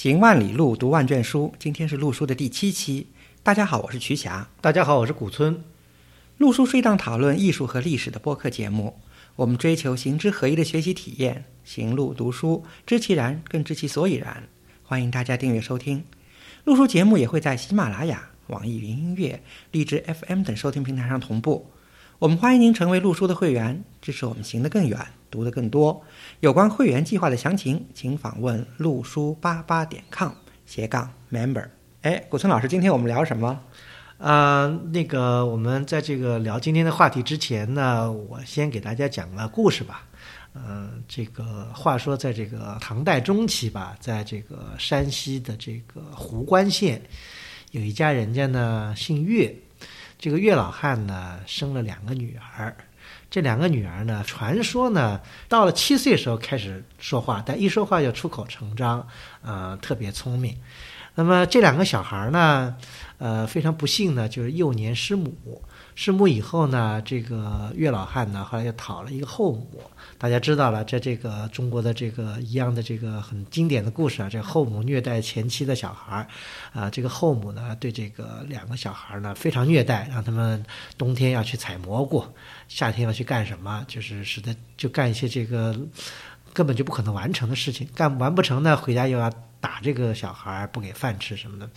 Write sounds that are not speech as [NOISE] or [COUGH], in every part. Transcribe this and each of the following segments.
行万里路，读万卷书。今天是陆书的第七期。大家好，我是瞿霞。大家好，我是古村。陆书是一档讨论艺术和历史的播客节目。我们追求行之合一的学习体验，行路读书，知其然，更知其所以然。欢迎大家订阅收听。陆书节目也会在喜马拉雅、网易云音乐、荔枝 FM 等收听平台上同步。我们欢迎您成为陆书的会员，支持我们行得更远，读得更多。有关会员计划的详情，请访问陆书八八点 com 斜杠 member。哎，古村老师，今天我们聊什么？啊，那个我们在这个聊今天的话题之前呢，我先给大家讲个故事吧。嗯，这个话说，在这个唐代中期吧，在这个山西的这个壶关县，有一家人家呢，姓岳。这个岳老汉呢，生了两个女儿。这两个女儿呢，传说呢，到了七岁时候开始说话，但一说话就出口成章，呃，特别聪明。那么这两个小孩呢，呃，非常不幸呢，就是幼年失母。失母以后呢，这个岳老汉呢，后来又讨了一个后母。大家知道了，在这个中国的这个一样的这个很经典的故事啊，这后母虐待前妻的小孩儿，啊，这个后母呢，对这个两个小孩呢非常虐待，让他们冬天要去采蘑菇，夏天要去干什么，就是使得就干一些这个根本就不可能完成的事情，干完不成呢，回家又要打这个小孩儿，不给饭吃什么的。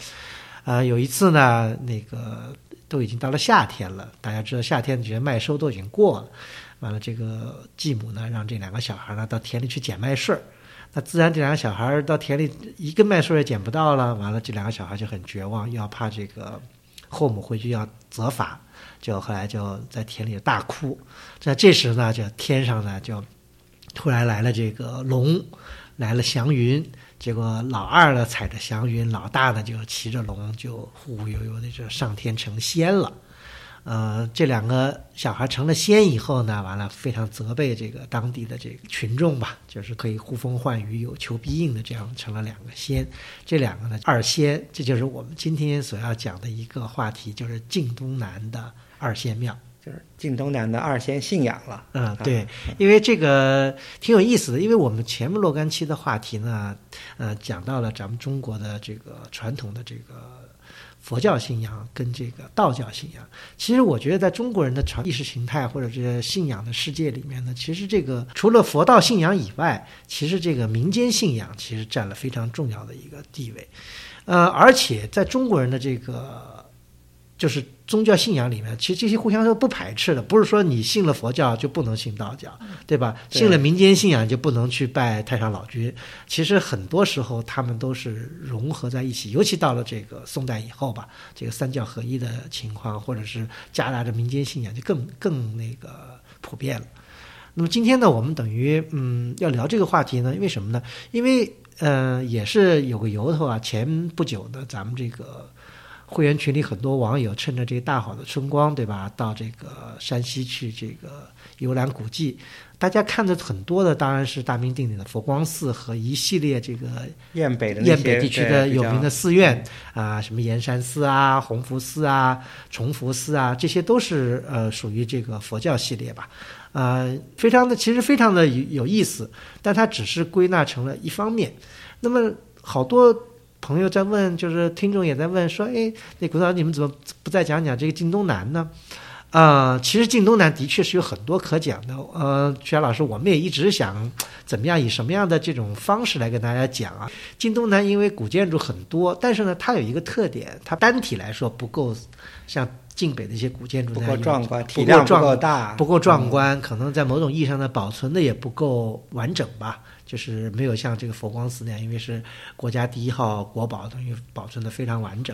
呃，有一次呢，那个。都已经到了夏天了，大家知道夏天觉得麦收都已经过了，完了这个继母呢让这两个小孩呢到田里去捡麦穗儿，那自然这两个小孩到田里一根麦穗也捡不到了，完了这两个小孩就很绝望，要怕这个后母回去要责罚，就后来就在田里大哭。在这时呢，就天上呢就突然来了这个龙，来了祥云。结果老二呢踩着祥云，老大呢就骑着龙，就忽忽悠悠的就上天成仙了。呃，这两个小孩成了仙以后呢，完了非常责备这个当地的这个群众吧，就是可以呼风唤雨、有求必应的，这样成了两个仙。这两个呢二仙，这就是我们今天所要讲的一个话题，就是晋东南的二仙庙。就是晋东南的二仙信仰了。嗯，对，因为这个挺有意思的，因为我们前面若干期的话题呢，呃，讲到了咱们中国的这个传统的这个佛教信仰跟这个道教信仰。其实我觉得，在中国人的传意识形态或者这些信仰的世界里面呢，其实这个除了佛道信仰以外，其实这个民间信仰其实占了非常重要的一个地位。呃，而且在中国人的这个。就是宗教信仰里面，其实这些互相都不排斥的，不是说你信了佛教就不能信道教，对吧？信了民间信仰就不能去拜太上老君。其实很多时候他们都是融合在一起，尤其到了这个宋代以后吧，这个三教合一的情况，或者是夹杂着民间信仰，就更更那个普遍了。那么今天呢，我们等于嗯要聊这个话题呢，因为什么呢？因为呃也是有个由头啊。前不久呢，咱们这个。会员群里很多网友趁着这个大好的春光，对吧？到这个山西去这个游览古迹。大家看的很多的当然是大名鼎鼎的佛光寺和一系列这个雁北的雁北地区的有名的寺院啊，什么岩山寺啊、弘福寺啊、崇福寺啊，这些都是呃属于这个佛教系列吧。呃，非常的其实非常的有有意思，但它只是归纳成了一方面。那么好多。朋友在问，就是听众也在问，说：“哎，那古导，你们怎么不再讲讲这个晋东南呢？”啊，其实晋东南的确是有很多可讲的。呃，徐老师，我们也一直想怎么样，以什么样的这种方式来跟大家讲啊？晋东南因为古建筑很多，但是呢，它有一个特点，它单体来说不够像晋北的一些古建筑不够壮观，体量不够大，不够壮观，可能在某种意义上呢，保存的也不够完整吧。就是没有像这个佛光寺那样，因为是国家第一号国宝，等于保存的非常完整。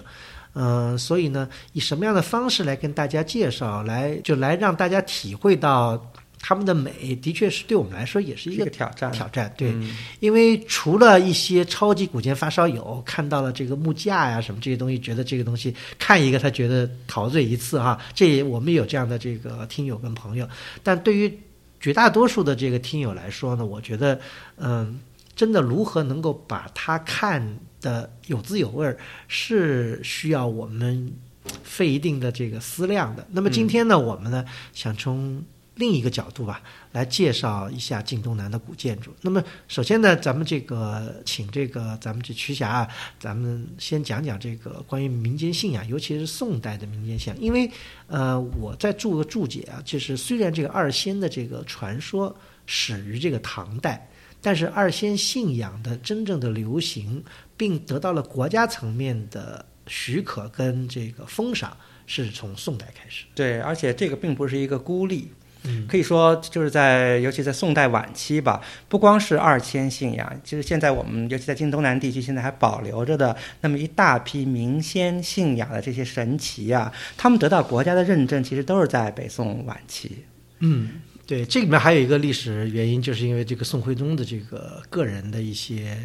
嗯，所以呢，以什么样的方式来跟大家介绍，来就来让大家体会到他们的美，的确是对我们来说也是一个挑战。挑战，对，因为除了一些超级古建发烧友看到了这个木架呀什么这些东西，觉得这个东西看一个他觉得陶醉一次哈，这我们有这样的这个听友跟朋友，但对于。绝大多数的这个听友来说呢，我觉得，嗯，真的如何能够把它看的有滋有味儿，是需要我们费一定的这个思量的。那么今天呢，我们呢想从另一个角度吧，来介绍一下晋东南的古建筑。那么，首先呢，咱们这个请这个咱们这瞿霞啊，咱们先讲讲这个关于民间信仰，尤其是宋代的民间信仰。因为呃，我在做个注解啊，就是虽然这个二仙的这个传说始于这个唐代，但是二仙信仰的真正的流行，并得到了国家层面的许可跟这个封赏，是从宋代开始。对，而且这个并不是一个孤立。嗯可以说，就是在尤其在宋代晚期吧，不光是二仙信仰，其实现在我们尤其在晋东南地区，现在还保留着的那么一大批民仙信仰的这些神奇啊，他们得到国家的认证，其实都是在北宋晚期。嗯，对，这里面还有一个历史原因，就是因为这个宋徽宗的这个个人的一些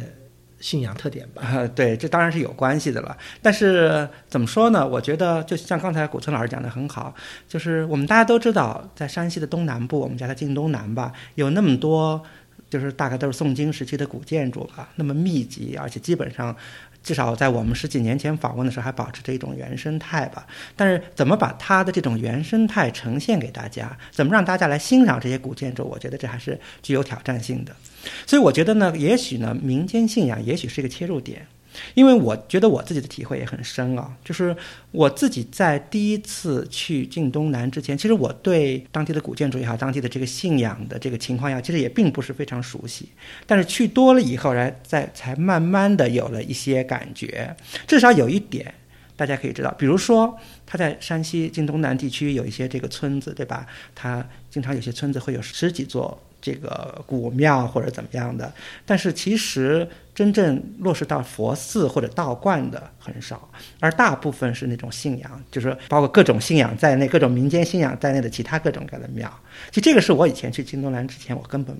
信仰特点吧。啊，对，这当然是有关系的了。但是怎么说呢？我觉得就像刚才古村老师讲的很好，就是我们大家都知道，在山西的东南部，我们叫它晋东南吧，有那么多，就是大概都是宋金时期的古建筑吧，那么密集，而且基本上。至少在我们十几年前访问的时候，还保持着一种原生态吧。但是，怎么把它的这种原生态呈现给大家，怎么让大家来欣赏这些古建筑，我觉得这还是具有挑战性的。所以，我觉得呢，也许呢，民间信仰也许是一个切入点。因为我觉得我自己的体会也很深啊，就是我自己在第一次去晋东南之前，其实我对当地的古建筑也好，当地的这个信仰的这个情况呀，其实也并不是非常熟悉。但是去多了以后，来再才慢慢的有了一些感觉。至少有一点，大家可以知道，比如说他在山西晋东南地区有一些这个村子，对吧？他经常有些村子会有十几座。这个古庙或者怎么样的，但是其实真正落实到佛寺或者道观的很少，而大部分是那种信仰，就是包括各种信仰在内、各种民间信仰在内的其他各种各样的庙。其实这个是我以前去晋东南之前，我根本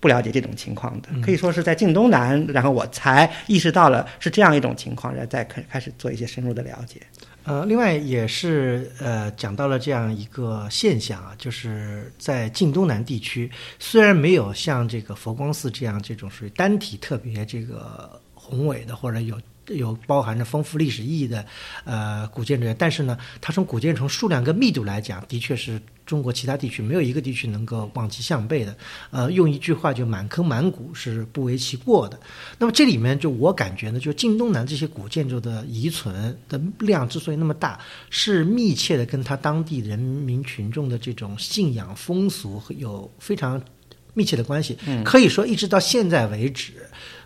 不了解这种情况的，可以说是在晋东南，然后我才意识到了是这样一种情况，然后再开开始做一些深入的了解。呃，另外也是呃讲到了这样一个现象啊，就是在晋东南地区，虽然没有像这个佛光寺这样这种属于单体特别这个宏伟的或者有有包含着丰富历史意义的呃古建筑，但是呢，它从古建筑数量跟密度来讲，的确是中国其他地区没有一个地区能够望其项背的。呃，用一句话就满坑满谷是不为其过的。那么这里面就我感觉呢，就晋东南这些古建筑的遗存的量之所以那么大，是密切的跟他当地人民群众的这种信仰风俗有非常密切的关系。可以说，一直到现在为止，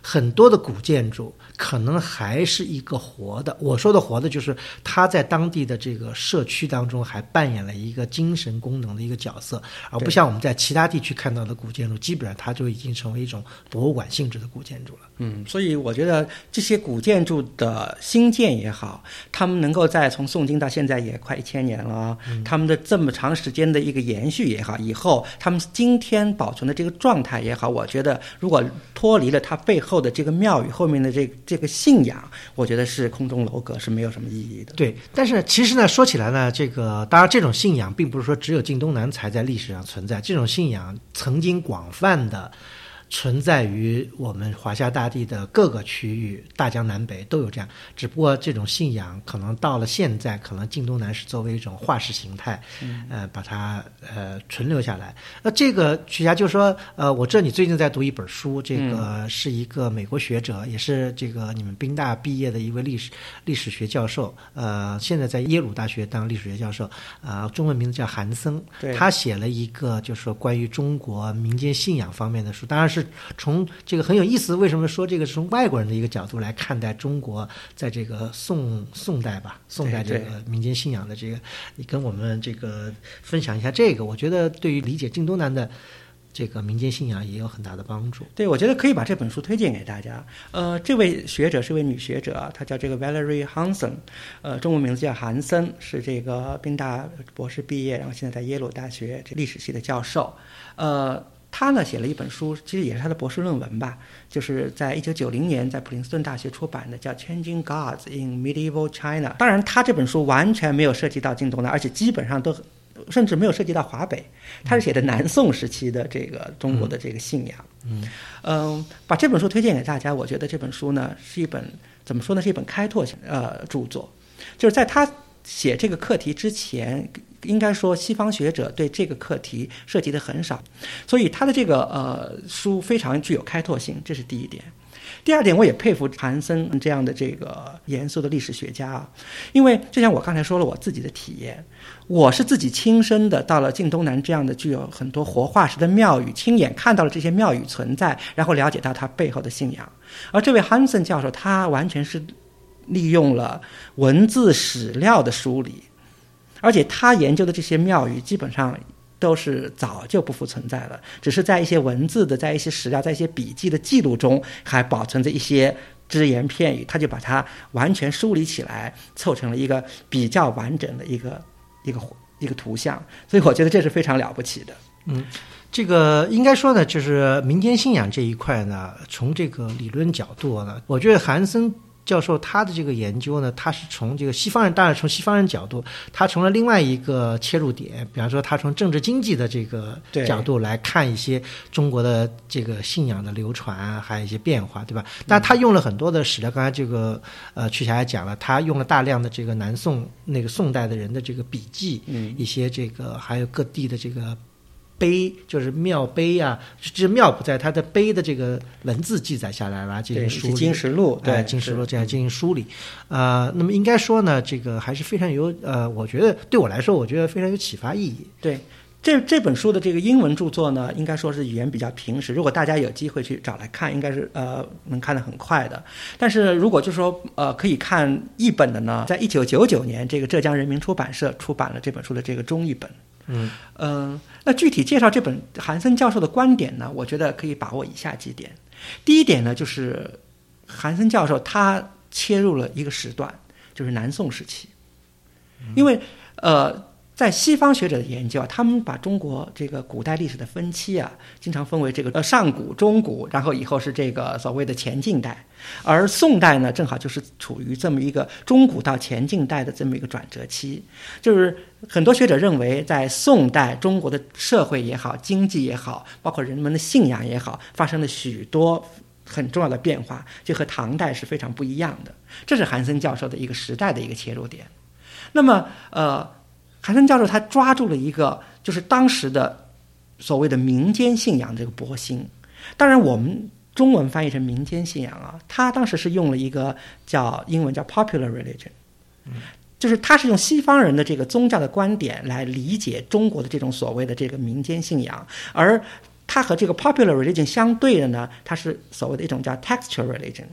很多的古建筑可能还是一个活的。我说的活的，就是它在当地的这个社区当中还扮演了一个精神功能的一个角色，而不像我们在其他地区看到的古建筑，基本上它就已经成为一种博物馆性质的古建筑了。嗯，所以我觉得这些古建筑的兴建也好，他们能够在从宋金到现在也快一千年了，他们的这么长时间的一个延续也好，以后他们今天保存的这个状态也好，我觉得如果脱离了它背后后的这个庙宇后面的这这个信仰，我觉得是空中楼阁是没有什么意义的。对，但是其实呢，说起来呢，这个当然这种信仰并不是说只有晋东南才在历史上存在，这种信仰曾经广泛的。存在于我们华夏大地的各个区域，大江南北都有这样。只不过这种信仰可能到了现在，可能晋东南是作为一种化石形态，呃，把它呃存留下来。那这个曲霞就说，呃，我知道你最近在读一本书，这个是一个美国学者，也是这个你们宾大毕业的一位历史历史学教授，呃，现在在耶鲁大学当历史学教授，啊，中文名字叫韩森，对他写了一个就是说关于中国民间信仰方面的书，当然是从这个很有意思。为什么说这个是从外国人的一个角度来看待中国在这个宋宋代吧，宋代这个民间信仰的这个，你跟我们这个分享一下这个，我觉得对于理解晋东南的这个民间信仰也有很大的帮助。对，我觉得可以把这本书推荐给大家。呃，这位学者是位女学者啊，她叫这个 Valerie Hansen，呃，中文名字叫韩森，是这个宾大博士毕业，然后现在在耶鲁大学这历史系的教授。呃，她呢写了一本书，其实也是他的博士论文吧，就是在一九九零年在普林斯顿大学出版的，叫《Changing Gods in Medieval China》。当然，他这本书完全没有涉及到晋东南，而且基本上都。甚至没有涉及到华北，他是写的南宋时期的这个中国的这个信仰。嗯嗯，把这本书推荐给大家，我觉得这本书呢是一本怎么说呢，是一本开拓性呃著作，就是在他写这个课题之前，应该说西方学者对这个课题涉及的很少，所以他的这个呃书非常具有开拓性，这是第一点。第二点，我也佩服韩森这样的这个严肃的历史学家啊，因为就像我刚才说了我自己的体验，我是自己亲身的到了晋东南这样的具有很多活化石的庙宇，亲眼看到了这些庙宇存在，然后了解到它背后的信仰。而这位汉森教授，他完全是利用了文字史料的梳理，而且他研究的这些庙宇基本上。都是早就不复存在了，只是在一些文字的、在一些史料、在一些笔记的记录中，还保存着一些只言片语。他就把它完全梳理起来，凑成了一个比较完整的一个一个一个图像。所以我觉得这是非常了不起的。嗯，这个应该说呢，就是民间信仰这一块呢，从这个理论角度呢，我觉得韩森。教授他的这个研究呢，他是从这个西方人，当然从西方人角度，他从了另外一个切入点，比方说他从政治经济的这个角度来看一些中国的这个信仰的流传，还有一些变化，对吧？但他用了很多的史料，刚才这个呃曲霞也讲了，他用了大量的这个南宋那个宋代的人的这个笔记，嗯，一些这个还有各地的这个。碑就是庙碑啊，这庙不在，它的碑的这个文字记载下来了，进行梳理。金石录，对，金石录这样进行梳理。呃，那么应该说呢，这个还是非常有呃，我觉得对我来说，我觉得非常有启发意义。对，这这本书的这个英文著作呢，应该说是语言比较平实。如果大家有机会去找来看，应该是呃能看得很快的。但是如果就说呃可以看译本的呢，在一九九九年，这个浙江人民出版社出版了这本书的这个中译本。嗯嗯，那具体介绍这本韩森教授的观点呢？我觉得可以把握以下几点。第一点呢，就是韩森教授他切入了一个时段，就是南宋时期，因为呃。在西方学者的研究啊，他们把中国这个古代历史的分期啊，经常分为这个呃上古、中古，然后以后是这个所谓的前近代，而宋代呢，正好就是处于这么一个中古到前近代的这么一个转折期。就是很多学者认为，在宋代，中国的社会也好，经济也好，包括人们的信仰也好，发生了许多很重要的变化，就和唐代是非常不一样的。这是韩森教授的一个时代的一个切入点。那么，呃。韩森教授他抓住了一个，就是当时的所谓的民间信仰这个波心。当然，我们中文翻译成民间信仰啊，他当时是用了一个叫英文叫 popular religion，就是他是用西方人的这个宗教的观点来理解中国的这种所谓的这个民间信仰，而他和这个 popular religion 相对的呢，它是所谓的一种叫 textual religion。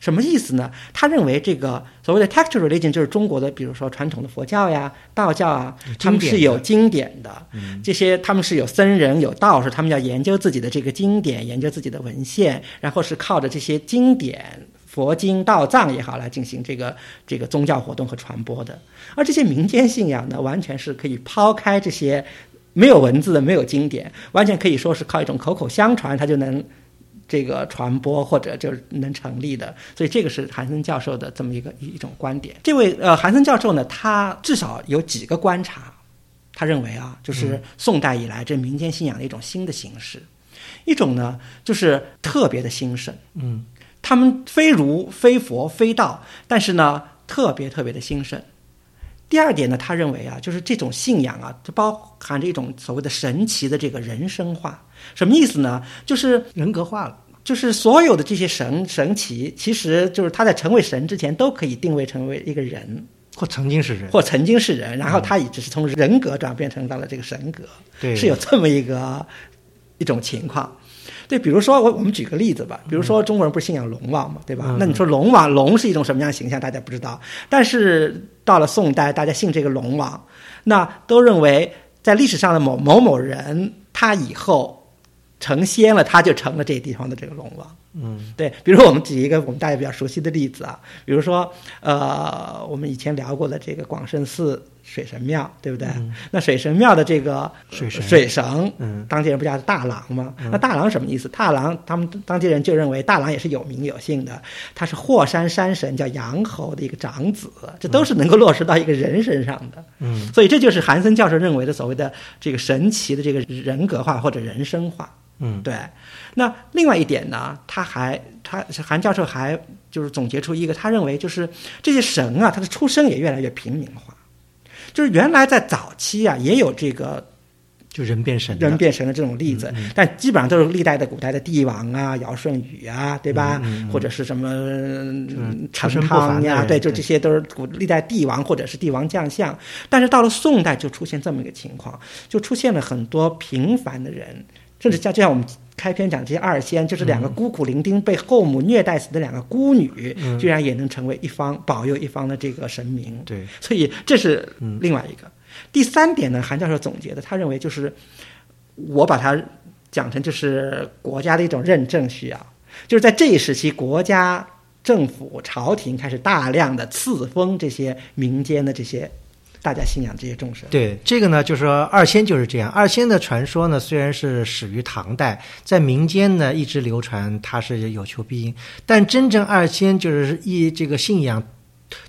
什么意思呢？他认为这个所谓的 textual religion 就是中国的，比如说传统的佛教呀、道教啊，他们是有经典的，这些他们是有僧人、有道士，他们要研究自己的这个经典，研究自己的文献，然后是靠着这些经典、佛经、道藏也好来进行这个这个宗教活动和传播的。而这些民间信仰呢，完全是可以抛开这些没有文字的、没有经典，完全可以说是靠一种口口相传，它就能。这个传播或者就是能成立的，所以这个是韩森教授的这么一个一种观点。这位呃韩森教授呢，他至少有几个观察，他认为啊，就是宋代以来这民间信仰的一种新的形式，一种呢就是特别的兴盛，嗯，他们非儒非佛非道，但是呢特别特别的兴盛。第二点呢，他认为啊，就是这种信仰啊，就包含着一种所谓的神奇的这个人生化。什么意思呢？就是人格化了，就是所有的这些神神奇，其实就是他在成为神之前都可以定位成为一个人，或曾经是人，或曾经是人，然后他也只是从人格转变成到了这个神格，对，是有这么一个一种情况。对，比如说我我们举个例子吧，比如说中国人不是信仰龙王嘛，对吧？那你说龙王龙是一种什么样的形象？大家不知道。但是到了宋代，大家信这个龙王，那都认为在历史上的某某某人，他以后成仙了，他就成了这地方的这个龙王。嗯，对，比如我们举一个我们大家比较熟悉的例子啊，比如说呃，我们以前聊过的这个广胜寺。水神庙对不对？那水神庙的这个水神，水神，嗯，当地人不叫大郎吗？那大郎什么意思？大郎他们当地人就认为大郎也是有名有姓的，他是霍山山神叫杨侯的一个长子，这都是能够落实到一个人身上的。嗯，所以这就是韩森教授认为的所谓的这个神奇的这个人格化或者人生化。嗯，对。那另外一点呢，他还他韩教授还就是总结出一个，他认为就是这些神啊，他的出身也越来越平民化。就是原来在早期啊，也有这个就人变神，人变神的这种例子，但基本上都是历代的古代的帝王啊、尧舜禹啊，对吧？或者是什么嗯成出身不凡汤呀，对，就这些都是古历代帝王或者是帝王将相。但是到了宋代，就出现这么一个情况，就出现了很多平凡的人，甚至像就像我们。开篇讲这些二仙，就是两个孤苦伶仃被后母虐待死的两个孤女，居然也能成为一方保佑一方的这个神明。对，所以这是另外一个。第三点呢，韩教授总结的，他认为就是我把它讲成就是国家的一种认证需要，就是在这一时期，国家政府朝廷开始大量的赐封这些民间的这些大家信仰这些众生。对这个呢，就是说二仙就是这样。二仙的传说呢，虽然是始于唐代，在民间呢一直流传，它是有求必应。但真正二仙就是一这个信仰，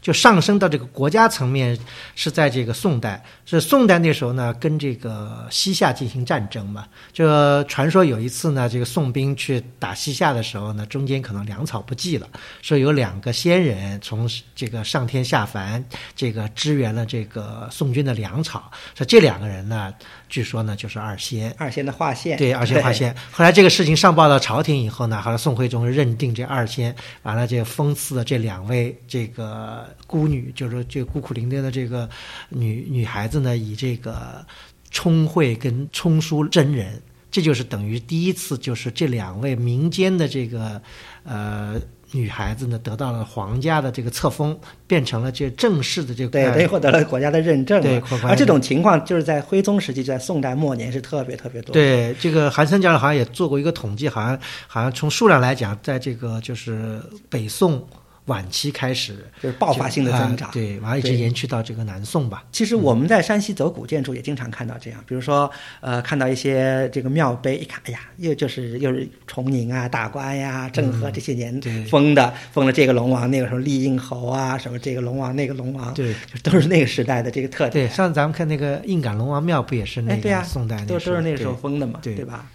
就上升到这个国家层面，是在这个宋代。是宋代那时候呢，跟这个西夏进行战争嘛。这传说有一次呢，这个宋兵去打西夏的时候呢，中间可能粮草不济了，说有两个仙人从这个上天下凡，这个支援了这个宋军的粮草。说这两个人呢，据说呢就是二仙。二仙的划线，对，二仙划线。后来这个事情上报到朝廷以后呢，后来宋徽宗认定这二仙，完了这个封赐了这两位这个孤女，就是说这个孤苦伶仃的这个女女孩子呢，以这个聪慧跟聪淑真人，这就是等于第一次，就是这两位民间的这个呃。女孩子呢，得到了皇家的这个册封，变成了这正式的这个对，等于获得了国家的认证。对而这种情况就是在徽宗时期，就在宋代末年是特别特别多。，对，这个韩森教授好像也做过一个统计，好像好像从数量来讲，在这个就是北宋晚期开始就是爆发性的增长。啊对，完了一直延续到这个南宋吧。其实我们在山西走古建筑也经常看到这样，比如说，呃，看到一些这个庙碑，一看，哎呀，又就是又是崇宁啊、大观呀、郑和这些年封的，封了这个龙王，那个时候立应侯啊，什么这个龙王那个龙王，对就都是那个时代的这个特对，点。上次咱们看那个应感龙王庙，不也是那个宋代都都是那个时候封的嘛，对吧？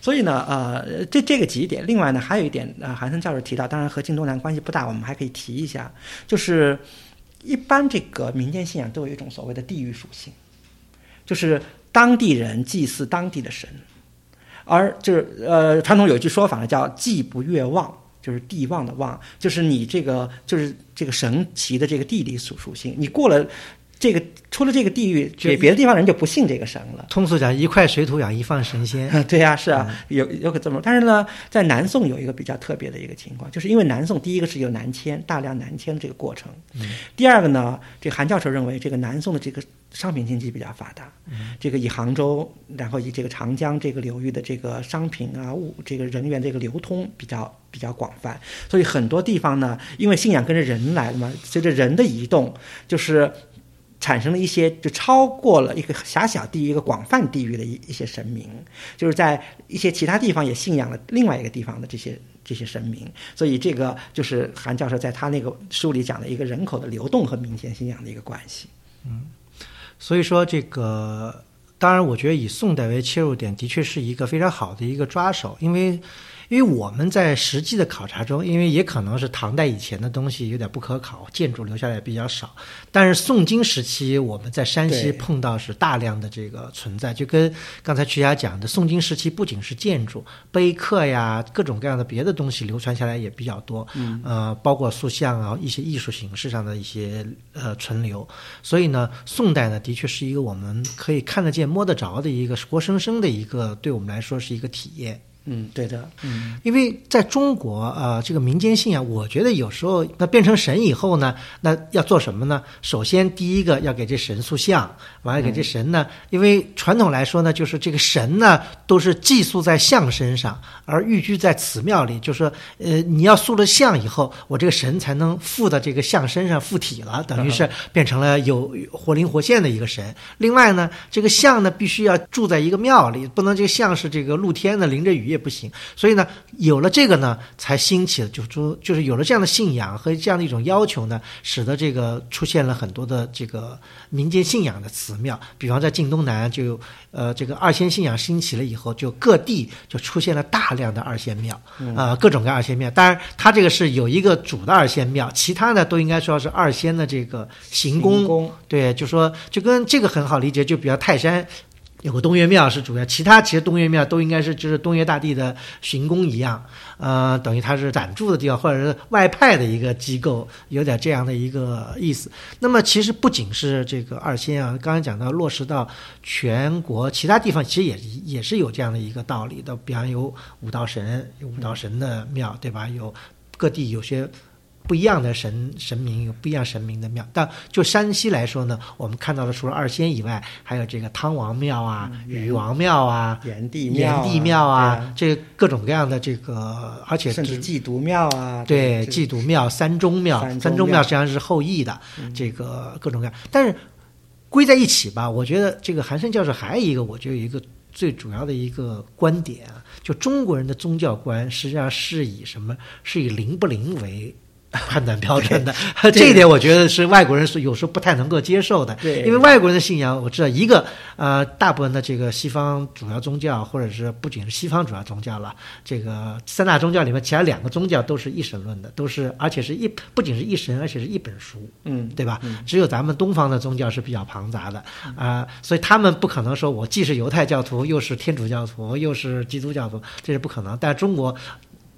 所以呢，呃，这这个几点，另外呢，还有一点，呃，韩森教授提到，当然和晋东南关系不大，我们还可以提一下，就是一般这个民间信仰都有一种所谓的地域属性，就是当地人祭祀当地的神，而就是呃，传统有一句说法呢，叫“祭不越望”，就是地望的望，就是你这个就是这个神奇的这个地理属属性，你过了这个出了这个地域，就别别的地方人就不信这个神了。通俗讲，一块水土养一方神仙。[LAUGHS] 对呀、是啊，有有可这么，但是呢，在南宋有一个比较特别的一个情况，就是因为南宋第一个是有南迁，大量南迁这个过程，第二个呢，这个韩教授认为这个南宋的这个商品经济比较发达，这个以杭州，然后以这个长江这个流域的这个商品啊物这个人员这个流通比较比较广泛，所以很多地方呢，因为信仰跟着人来了嘛，随着人的移动，就是。产生了一些就超过了一个狭小地域、一个广泛地域的一一些神明，就是在一些其他地方也信仰了另外一个地方的这些这些神明，所以这个就是韩教授在他那个书里讲的一个人口的流动和民间信仰的一个关系。嗯所以说，这个当然，我觉得以宋代为切入点，的确是一个非常好的一个抓手，因为。因为我们在实际的考察中，因为也可能是唐代以前的东西有点不可考，建筑留下来比较少。但是宋金时期，我们在山西碰到是大量的这个存在，就跟刚才曲霞讲的，宋金时期不仅是建筑、碑刻呀，各种各样的别的东西流传下来也比较多。嗯，呃，包括塑像啊，一些艺术形式上的一些呃存留。所以呢，宋代呢，的确是一个我们可以看得见、摸得着的一个活生生的一个，对我们来说是一个体验。嗯，对的，嗯，因为在中国，呃，这个民间信仰，我觉得有时候那变成神以后呢，那要做什么呢？首先，第一个要给这神塑像，完了给这神呢，因为传统来说呢，就是这个神呢都是寄宿在像身上，而寓居在祠庙里，就是说，呃，你要塑了像以后，我这个神才能附到这个像身上附体了，等于是变成了有活灵活现的一个神。另外呢，这个像呢必须要住在一个庙里，不能这个像是这个露天的淋着雨越不行。所以呢，有了这个呢，才兴起了，就是说，就是有了这样的信仰和这样的一种要求呢，使得这个出现了很多的这个民间信仰的祠庙。比方在晋东南，就呃这个二仙信仰兴起了以后，就各地就出现了大量的二仙庙，啊，各种各样二仙庙。当然，它这个是有一个主的二仙庙，其他呢都应该说是二仙的这个行宫。对，就说就跟这个很好理解，就比较泰山。有个东岳庙是主要，其他其实东岳庙都应该是就是东岳大帝的行宫一样，呃，等于它是暂住的地方，或者是外派的一个机构，有点这样的一个意思。那么其实不仅是这个二仙啊，刚才讲到落实到全国其他地方，其实也也是有这样的一个道理的。比方有五道神，有五道神的庙，对吧？有各地有些。不一样的神神明有不一样神明的庙，但就山西来说呢，我们看到的除了二仙以外，还有这个汤王庙啊、禹王庙啊、炎帝庙炎帝庙啊，这各种各样的这个，而且甚至祭毒庙啊，对，祭毒庙、三中庙，三中庙实际上是后羿的这个各种各样，但是归在一起吧，我觉得这个韩生教授还有一个，我觉得有一个最主要的一个观点啊，就中国人的宗教观实际上是以什么？是以灵不灵为。判断标准的 [LAUGHS] 这一点，我觉得是外国人是有时候不太能够接受的。对，因为外国人的信仰，我知道一个呃，大部分的这个西方主要宗教，或者是不仅是西方主要宗教了，这个三大宗教里面，其他两个宗教都是一神论的，都是而且是一不仅是一神，而且是一本书，嗯，对吧？只有咱们东方的宗教是比较庞杂的啊，所以他们不可能说我既是犹太教徒，又是天主教徒，又是基督教徒，这是不可能。但中国。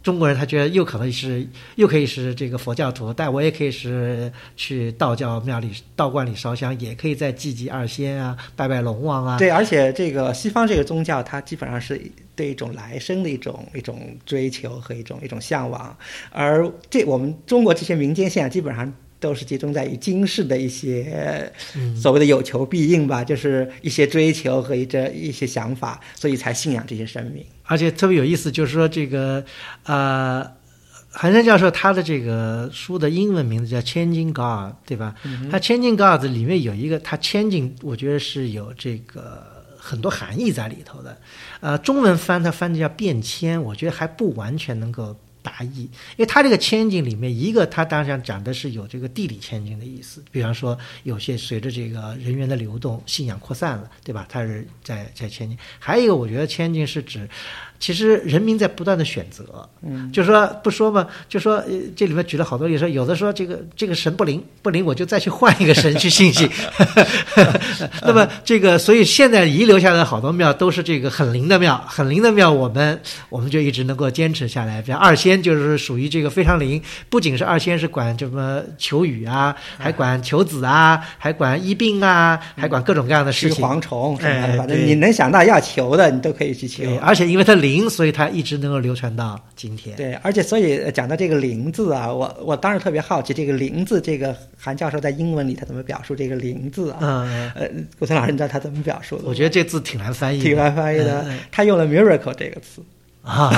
中国人他觉得又可能是又可以是这个佛教徒，但我也可以是去道教庙里、道观里烧香，也可以在祭祭二仙啊、拜拜龙王啊。对，而且这个西方这个宗教，它基本上是对一种来生的一种一种追求和一种一种向往，而这我们中国这些民间信仰基本上。都是集中在于今世的一些所谓的有求必应吧，就是一些追求和一这一些想法，所以才信仰这些神明。而且特别有意思，就是说这个呃，韩山教授他的这个书的英文名字叫《千金高尔》，对吧？他《千金高尔》里面有一个，他千金，我觉得是有这个很多含义在里头的。呃，中文翻它翻的叫变迁，我觉得还不完全能够。达意，因为它这个千景里面，一个它当然讲的是有这个地理千景的意思，比方说有些随着这个人员的流动，信仰扩散了，对吧？它是在在千景。还有一个，我觉得千景是指。其实人民在不断的选择，嗯，就说不说嘛，就说这里面举了好多例子，有的说这个这个神不灵不灵，我就再去换一个神去信信。[LAUGHS] [LAUGHS] 那么这个，所以现在遗留下来的好多庙都是这个很灵的庙，很灵的庙，我们我们就一直能够坚持下来。比如二仙就是属于这个非常灵，不仅是二仙是管什么求雨啊，还管求子啊，还管医病啊，还管各种各样的事情。蝗虫什么的，反正你能想到要求的，你都可以去求。而且因为它灵。灵，所以它一直能够流传到今天。对，而且所以讲到这个“灵”字啊，我我当时特别好奇，这个“灵”字，这个韩教授在英文里他怎么表述这个“灵”字啊？嗯，呃，古森老师，你知道他怎么表述的？我觉得这字挺难翻译，挺难翻译的。他用了 “miracle” 这个词。啊，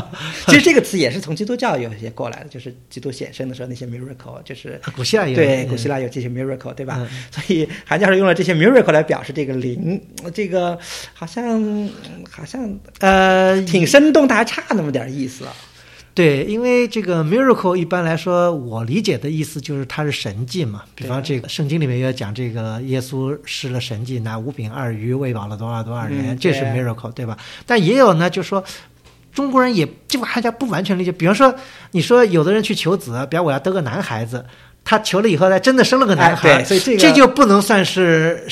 [LAUGHS] 其实这个词也是从基督教有一些过来的，就是基督显生的时候那些 miracle，就是古希腊有对古希腊有这些 miracle，对吧？所以韩教授用了这些 miracle 来表示这个灵，这个好像好像呃挺生动，但还差那么点意思。对，因为这个 miracle 一般来说，我理解的意思就是它是神迹嘛。比方这个圣经里面要讲这个耶稣施了神迹，拿五饼二鱼喂饱了多少多少人，这是 miracle，对吧？但也有呢，就说。中国人也这个大家不完全理解，比方说，你说有的人去求子，比方我要得个男孩子，他求了以后，他真的生了个男孩，所以这这就不能算是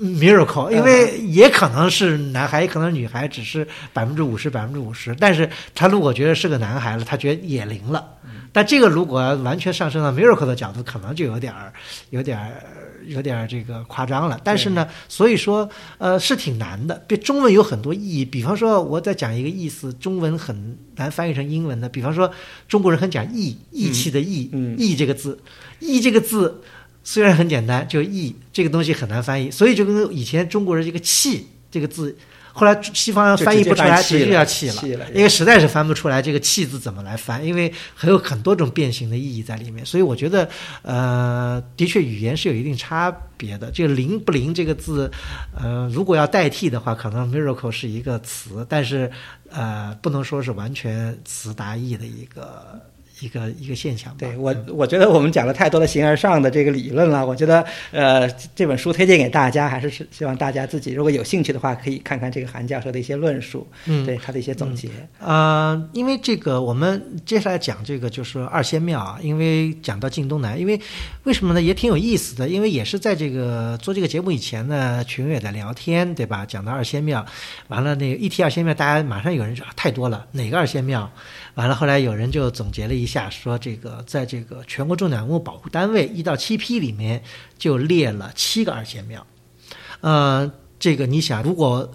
miracle，因为也可能是男孩，也可能女孩，只是百分之五十，百分之五十。但是他如果觉得是个男孩了，他觉得也灵了。但这个如果完全上升到 miracle 的角度，可能就有点儿，有点儿。有点这个夸张了，但是呢，所以说，呃，是挺难的。比中文有很多意义，比方说，我再讲一个意思，中文很难翻译成英文的。比方说，中国人很讲义，义气的义，义这个字，义这个字虽然很简单，就义这个东西很难翻译，所以就跟以前中国人这个气这个字，后来西方翻译不出来，直接要弃了，因为实在是翻不出来这个“弃”字怎么来翻，因为还有很多种变形的意义在里面。所以我觉得，呃，的确语言是有一定差别的。这个“灵”不灵这个字，呃，如果要代替的话，可能 “miracle” 是一个词，但是呃，不能说是完全词达意的一个。一个一个现象。对我，我觉得我们讲了太多的形而上的这个理论了。我觉得，呃，这本书推荐给大家，还是希望大家自己如果有兴趣的话，可以看看这个韩教授的一些论述，嗯，对他的一些总结。呃，因为这个，我们接下来讲这个就是二仙庙啊。因为讲到晋东南，因为为什么呢？也挺有意思的。因为也是在这个做这个节目以前呢，群友也在聊天，对吧？讲到二仙庙，完了那个一提二仙庙，大家马上有人说太多了，哪个二仙庙？完了，后来有人就总结了一下，说这个在这个全国重点文物保护单位一到七批里面就列了七个二仙庙。呃，这个你想，如果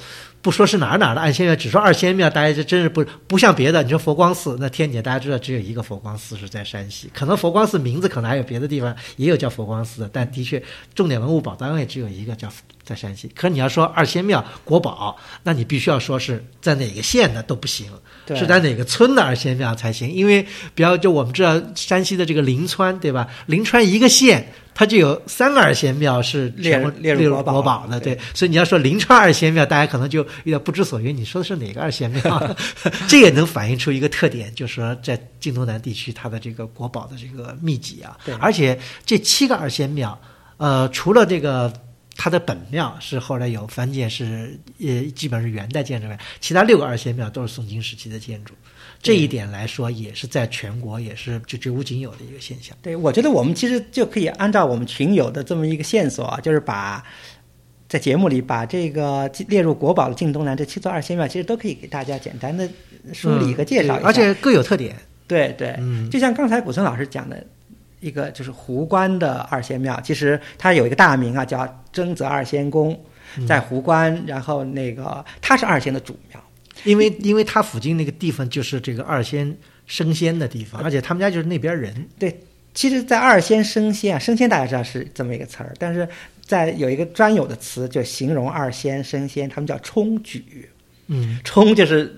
不说是哪儿哪儿的二仙庙，只说二仙庙，大家就真是不不像别的。你说佛光寺，那天津大家知道只有一个佛光寺是在山西，可能佛光寺名字可能还有别的地方也有叫佛光寺的，但的确重点文物保单位只有一个叫。在山西，可你要说二仙庙国宝，那你必须要说是在哪个县的都不行，是在哪个村的二仙庙才行。因为比较就我们知道山西的这个临川，对吧？临川一个县，它就有三个二仙庙是列列入国宝的，对。所以你要说临川二仙庙，大家可能就有点不知所云。你说的是哪个二仙庙？[LAUGHS] 这也能反映出一个特点，就是说在晋东南地区，它的这个国宝的这个密集啊。对。而且这七个二仙庙，呃，除了这个。它的本庙是后来有翻建，是呃基本是元代建筑外，其他六个二仙庙都是宋金时期的建筑。这一点来说，也是在全国也是就绝无仅有的一个现象。对，我觉得我们其实就可以按照我们群友的这么一个线索，就是把在节目里把这个列入国宝的晋东南这七座二仙庙，其实都可以给大家简单的梳理和介绍一下，而且各有特点。对对，就像刚才古村老师讲的。一个就是湖关的二仙庙，其实它有一个大名啊，叫征泽二仙宫，在湖关。然后那个它是二仙的主庙，因为因为他附近那个地方就是这个二仙升仙的地方，而且他们家就是那边人。对，其实，在二仙升仙啊，升仙大家知道是这么一个词儿，但是在有一个专有的词，就形容二仙升仙，他们叫冲举。嗯，冲就是，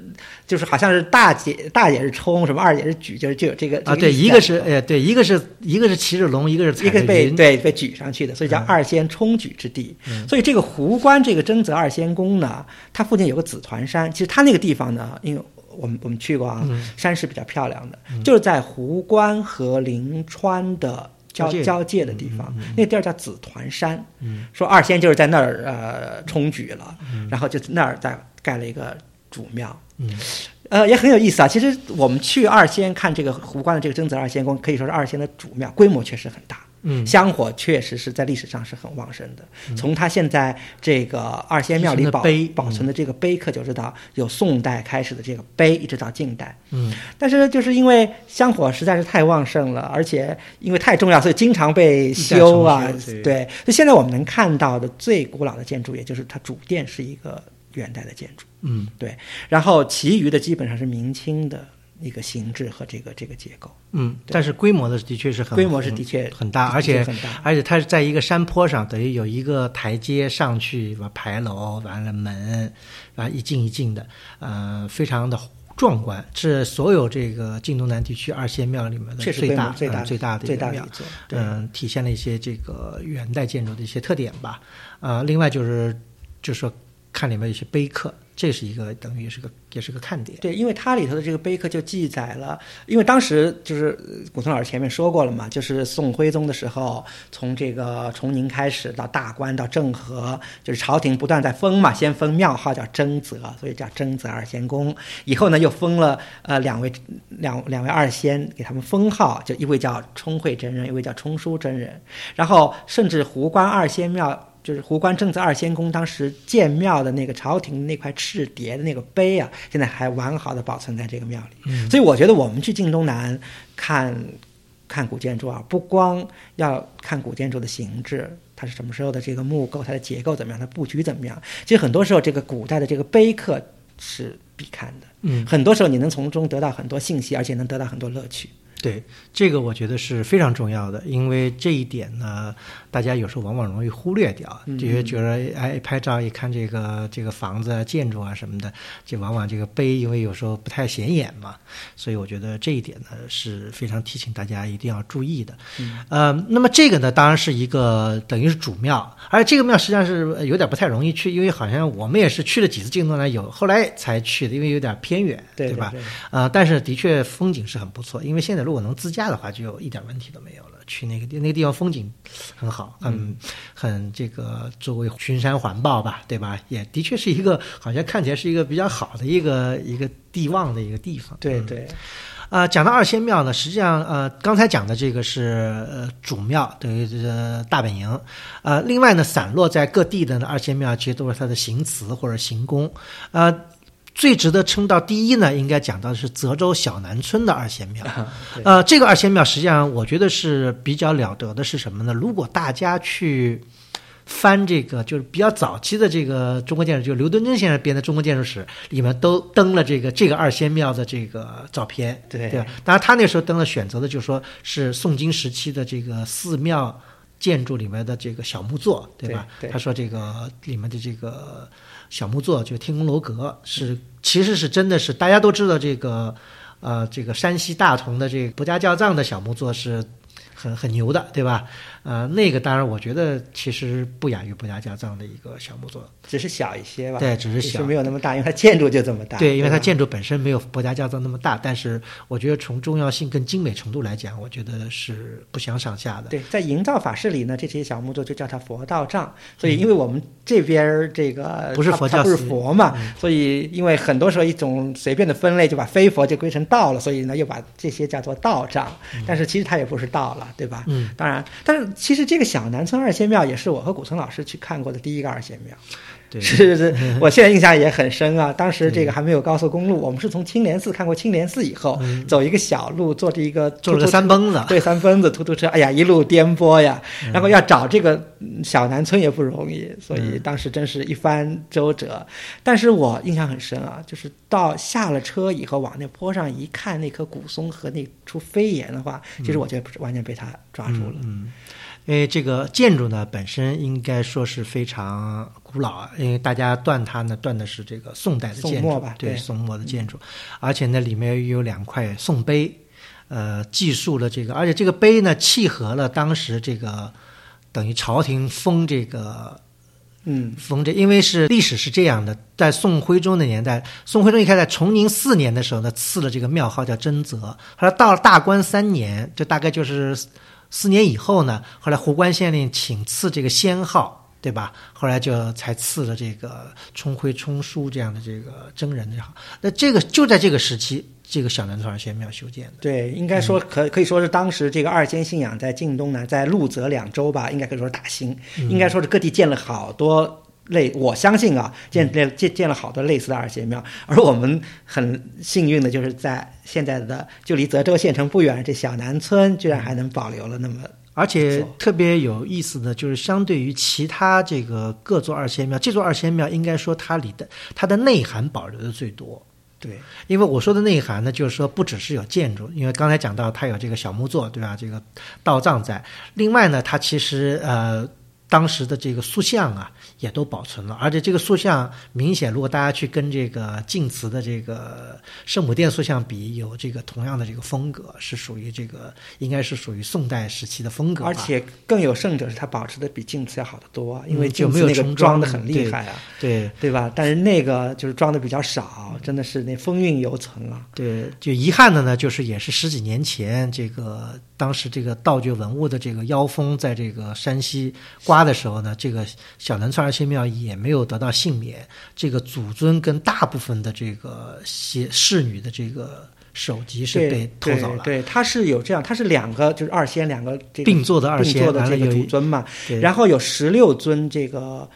就是好像是大姐大姐是冲，什么二姐是举，就是就有这个啊，对，一个是哎，对，一个是一个是骑着龙，一个是一个被对被举上去的，所以叫二仙冲举之地。所以这个湖关这个征泽二仙宫呢，它附近有个紫团山，其实它那个地方呢，因为我们我们去过啊，山是比较漂亮的，就是在湖关和临川的交交界的地方，那地儿叫紫团山。说二仙就是在那儿呃冲举了，然后就那儿在。盖了一个主庙，嗯，呃，也很有意思啊。其实我们去二仙看这个湖关的这个征子二仙宫，可以说是二仙的主庙，规模确实很大，嗯，香火确实是在历史上是很旺盛的。从它现在这个二仙庙里保保存的这个碑刻就知道，有宋代开始的这个碑，一直到近代，嗯。但是就是因为香火实在是太旺盛了，而且因为太重要，所以经常被修啊。对，所以现在我们能看到的最古老的建筑，也就是它主殿是一个。元代的建筑，嗯，对，然后其余的基本上是明清的一个形制和这个这个结构，嗯，但是规模的的确是很规模是的确很大，而且而且它是在一个山坡上，等于有一个台阶上去，完牌楼，完了门，完一进一进的，呃，非常的壮观，是所有这个晋东南地区二仙庙里面的最大最大最大的最大的一座，嗯，体现了一些这个元代建筑的一些特点吧，啊，另外就是就是说。看里面有些碑刻，这是一个等于是个也是个看点。对，因为它里头的这个碑刻就记载了，因为当时就是古村老师前面说过了嘛，就是宋徽宗的时候，从这个崇宁开始到大观到政和，就是朝廷不断在封嘛，先封庙号叫征泽，所以叫征泽二仙宫。以后呢又封了呃两位两两位二仙，给他们封号，就一位叫冲慧真人，一位叫冲叔真人。然后甚至湖关二仙庙。就是湖关正则二仙宫当时建庙的那个朝廷那块赤碟的那个碑啊，现在还完好的保存在这个庙里。所以我觉得我们去晋东南看看古建筑啊，不光要看古建筑的形制，它是什么时候的这个木构，它的结构怎么样，它布局怎么样。其实很多时候这个古代的这个碑刻是必看的。嗯，很多时候你能从中得到很多信息，而且能得到很多乐趣。对，这个我觉得是非常重要的，因为这一点呢，大家有时候往往容易忽略掉，嗯就觉觉得哎，拍照一看这个这个房子啊、建筑啊什么的，就往往这个碑，因为有时候不太显眼嘛，所以我觉得这一点呢是非常提醒大家一定要注意的。嗯呃，那么这个呢，当然是一个等于是主庙，而这个庙实际上是呃有点不太容易去，因为好像我们也是去了几次京东呢，有后来才去的，因为有点偏远，对吧？对呃，但是的确风景是很不错，因为现在如果能自驾的话，就一点问题都没有了。去那个地那个地方风景很好，很、很这个作为群山环抱吧，对吧？也的确是一个好像看起来是一个比较好的一个一个地望的一个地方。嗯对对，呃，讲到二仙庙呢，实际上呃，刚才讲的这个是呃主庙，等于这个大本营。呃，另外呢，散落在各地的呢二仙庙，其实都是它的行祠或者行宫。呃，最值得称道第一呢，应该讲到的是泽州小南村的二仙庙。呃，这个二仙庙实际上我觉得是比较了得的，是什么呢？如果大家去。翻这个就是比较早期的这个中国建筑，就是刘敦桢先生编的《中国建筑史》里面都登了这个这个二仙庙的这个照片，对对吧？当然他那时候登了选择的，就是说是宋金时期的这个寺庙建筑里面的这个小木座，对吧？对对他说这个里面的这个小木座，就天宫楼阁是其实是真的是大家都知道这个呃这个山西大同的这个国家教藏的小木座是很很牛的，对吧？呃，那个当然我觉得其实不亚于博家教藏的一个小木座，只是小一些吧，对只是小没有那么大，因为它建筑就这么大，对，因为它建筑本身没有博家教藏那么大，但是我觉得从重要性跟精美程度来讲，我觉得是不相上下的。对，在营造法式里呢，这些小木座就叫它佛道杖。所以，因为我们这边儿这个嗯不是佛教不是佛嘛，所以因为很多时候一种随便的分类就把非佛就归成道了，所以呢又把这些叫做道杖。但是其实它也不是道了，对吧？嗯，当然，但是其实这个小南村二仙庙也是我和古村老师去看过的第一个二仙庙。对，是是是，[LAUGHS] 我现在印象也很深啊。当时这个还没有高速公路，我们是从青莲寺看过青莲寺以后，走一个小路，坐着一个坐了个突突三蹦子。对，三蹦子突突车，哎呀，一路颠簸呀，然后要找这个嗯小南村也不容易，所以当时真是一番周折。但是我印象很深啊，就是到下了车以后，往那坡上一看，那棵古松和那处飞檐的话，其实我觉得不是完全被他抓住了。嗯，因为这个建筑呢本身应该说是非常古老啊，因为大家断它呢断的是这个宋代的建筑，末吧对对宋末的建筑，而且呢里面有两块宋碑，呃，记述了这个，而且这个碑呢契合了当时这个等于朝廷封这个嗯，封这，因为是历史是这样的，在宋徽宗的年代，宋徽宗一开始在崇宁四年的时候呢，赐了这个庙号叫真泽。后来到了大观三年，就大概就是四年以后呢，后来胡关县令请赐这个仙号，对吧？后来就才赐了这个冲辉冲书这样的这个真人的号。那这个就在这个时期，这个小南村二仙庙修建的。对，应该说可可以说是当时这个二仙信仰在晋东呢，在陆泽两州吧，应该可以说是大兴，应该说是各地建了好多。类我相信啊，建建建建了好多类似的二仙庙，而我们很幸运的就是在现在的就离泽州县城不远，这小南村居然还能保留了那么而且特别有意思的就是，相对于其他这个各座二仙庙，这座二仙庙应该说它里的它的内涵保留的最多。对因为我说的内涵呢，就是说不只是有建筑，因为刚才讲到它有这个小木座，对吧？这个道藏在。另外呢，它其实呃当时的这个塑像啊也都保存了，而且这个塑像明显，如果大家去跟这个晋祠的这个圣母殿塑像比，有这个同样的这个风格，是属于这个应该是属于宋代时期的风格。而且更有甚者是它保持的比晋祠要好得多啊，因为嗯就没有晋祠那个重装装的很厉害啊，对对吧？但是那个就是装的比较少，真的是那风韵犹存啊。对，就遗憾的呢，就是也是十几年前，这个当时这个盗掘文物的这个妖风在这个山西刮的时候呢，这个小南川二仙庙也没有得到幸免，这个祖尊跟大部分的这个些侍女的这个首级是被偷走了。对，对，它是有这样，它是两个，就是二仙两个这个并坐的二仙并坐的这个完了有一主尊嘛，对然后有十六尊这个。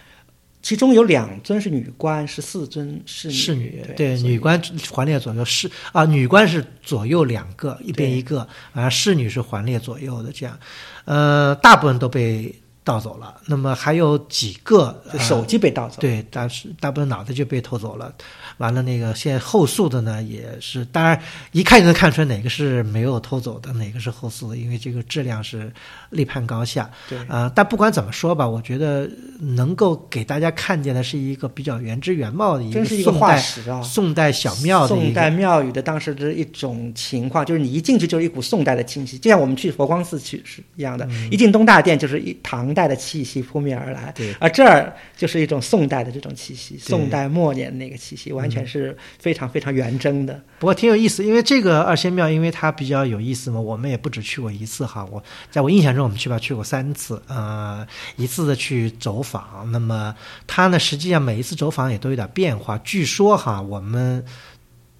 其中有两尊是女官，十四尊是侍女女，对，女官环列左右，侍啊，女官是左右两个，一边一个，啊，侍女是环列左右的这样，呃，大部分都被盗走了。那么还有几个、呃、手机被盗走，对，但是大部分脑袋就被偷走了。完了，那个现在后诉的呢，也是，当然一看就能看出来哪个是没有偷走的，哪个是后诉的，因为这个质量是立判高下。对啊、但不管怎么说吧，我觉得能够给大家看见的是一个比较原汁原貌的一真是一个化宋代！宋代小庙的宋代。庙宇的当时的一种情况，就是你一进去就是一股宋代的气息，就像我们去佛光寺去是一样的，一进东大殿就是一唐代的气息扑面而来，对而这儿就是一种宋代的这种气息，宋代末年那个气息，完全是非常非常原真的。不过挺有意思，因为这个二仙庙，因为它比较有意思嘛，我们也不止去过一次哈。我在我印象中，我们去吧去过三次，呃，一次的去走访。那么它呢，实际上每一次走访也都有点变化。据说哈，我们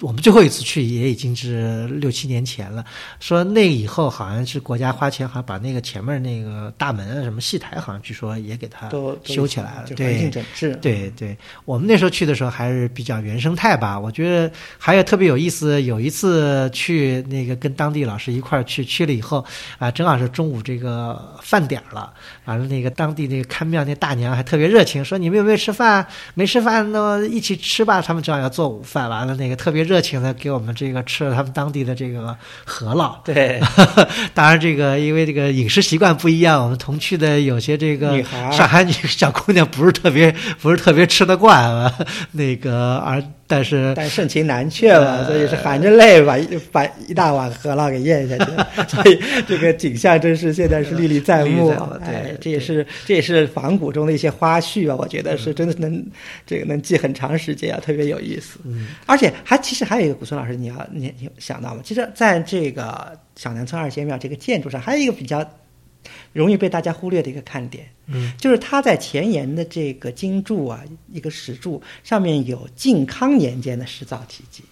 我们最后一次去也已经是六七年前了。说那以后好像是国家花钱，好像把那个前面那个大门啊什么戏台，好像据说也给它修起来了。对境整治，对对，我们那时候去的时候还是比较原生态吧。我觉得还有特别有意思，有一次去那个跟当地老师一块儿去，去了以后啊，正好是中午这个饭点儿了，完了那个当地那个看庙那大娘还特别热情，说你们有没有吃饭？没吃饭那一起吃吧。他们正好要做午饭，完了那个特别热情的给我们这个吃了他们当地的这个饸饹。对，[LAUGHS] 当然，这个因为这个饮食习惯不一样，我们同去的有些这个上海女小姑娘不是特别不是特别吃得惯啊，那个而但是但盛情难却嘛，呃所以是含着泪把一把一大碗饸饹给咽下去了，[LAUGHS] 所以这个景象真是现在是历历在目！对哎，这也是这也是仿古中的一些花絮吧，我觉得是真的能这个能记很长时间啊，特别有意思。嗯，而且还其实还有一个古村老师，你要你你想到吗？其实在这个小南村二仙庙这个建筑上，还有一个比较容易被大家忽略的一个看点，嗯，就是它在前沿的这个金柱啊，一个石柱上面有靖康年间的石造题记。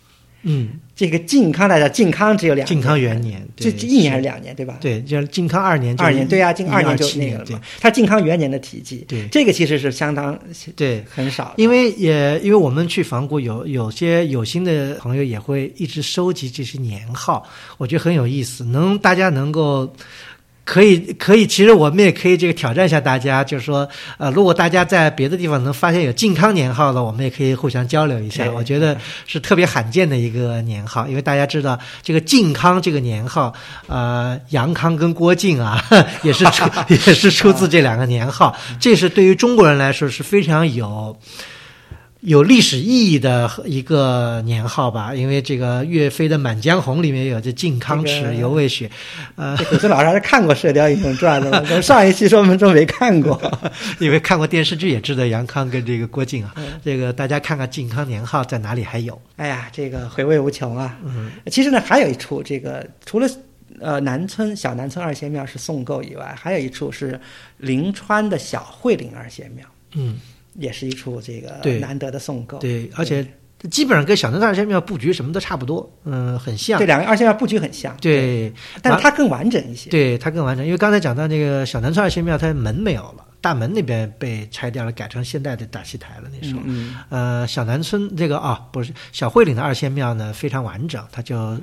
嗯，这个靖康大家靖康只有两年，靖康元年对这这一年还是是两年对吧？对，就是靖康二年，二年对啊，靖二年就那个了嘛。它靖康元年的题记，对这个其实是相当对。很少，因为也因为我们去仿古有有些有心的朋友也会一直收集这些年号，我觉得很有意思，能大家能够。可以，可以，其实我们也可以这个挑战一下大家，就是说，呃，如果大家在别的地方能发现有靖康年号的，我们也可以互相交流一下。我觉得是特别罕见的一个年号，因为大家知道这个靖康这个年号，呃，杨康跟郭靖啊，[LAUGHS] 也是出 [LAUGHS] 也是出自这两个年号，这是对于中国人来说是非常有。有历史意义的一个年号吧，因为这个岳飞的《满江红》里面有这靖康耻犹未雪，呃，这古村老师还是看过《射雕英雄传》的上一期说我们都没看过。[LAUGHS] 因为看过电视剧也知道杨康跟这个郭靖啊，嗯。这个大家看看靖康年号在哪里还有，哎呀，这个回味无穷啊！嗯，其实呢，还有一处，这个除了呃南村小南村二仙庙是宋构以外，还有一处是临川的小惠陵二仙庙，嗯，也是一处这个难得的宋构。对，而且基本上跟小南大仙庙布局什么都差不多，嗯，很像这，两个二仙庙布局很像，，对，但是它更完整一些。对，它更完整。因为刚才讲到那个小南川二仙庙，它门没有了，大门那边被拆掉了，改成现代的大戏台了。那时候，嗯，呃，小南村这个啊、不是小惠岭的二仙庙呢，非常完整，它就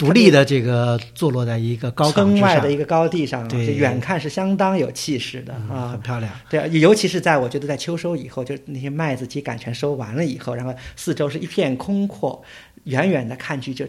独立的这个坐落在一个高岗之上村外的，一个高地上啊，对就远看是相当有气势的啊嗯很。漂亮。对啊，尤其是在我觉得在秋收以后，就那些麦子秸秆全收完了以后，然后四周是一片空阔，远远的看去就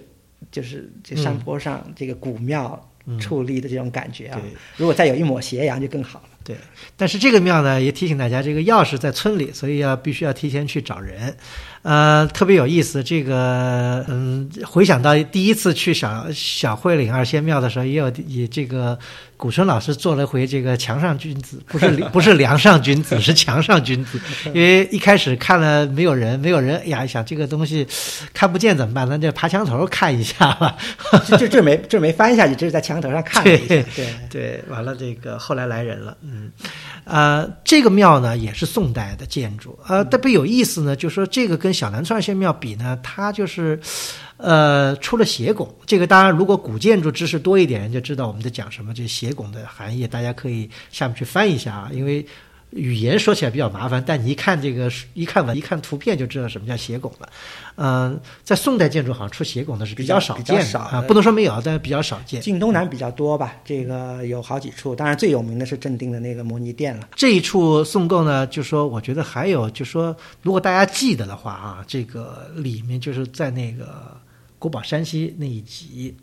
就是这山坡上这个古庙嗯矗立的这种感觉啊。对如果再有一抹斜阳就更好了。对，但是这个庙呢，也提醒大家，这个钥匙在村里，所以要必须要提前去找人。呃，特别有意思，这个嗯，回想到第一次去小小惠岭二仙庙的时候，也有也这个古春老师做了回这个墙上君子，不是不是梁上君子，[LAUGHS] 是墙上君子。因为一开始看了没有人，没有人，哎呀，想这个东西看不见怎么办？那就爬墙头看一下吧。这这这没这没翻下去，这是在墙头上看了一下。对对，对，完了这个后来来人了，嗯，呃，这个庙呢也是宋代的建筑，呃，特别有意思呢，就是说这个跟小南川仙庙比呢，它就是，呃，出了斜拱。这个当然，如果古建筑知识多一点就知道我们在讲什么，这斜拱的含义，大家可以下面去翻一下啊，因为。语言说起来比较麻烦，但你一看这个一看文一看图片就知道什么叫斜拱了。嗯、在宋代建筑好像出斜拱的是比较少见的啊，不能说没有，但是比较少见。晋东南比较多吧，这个有好几处，当然最有名的是镇定的那个摩尼殿了。这一处宋构呢，就说我觉得还有，就说如果大家记得的话啊，这个里面就是在那个国宝山西那一集。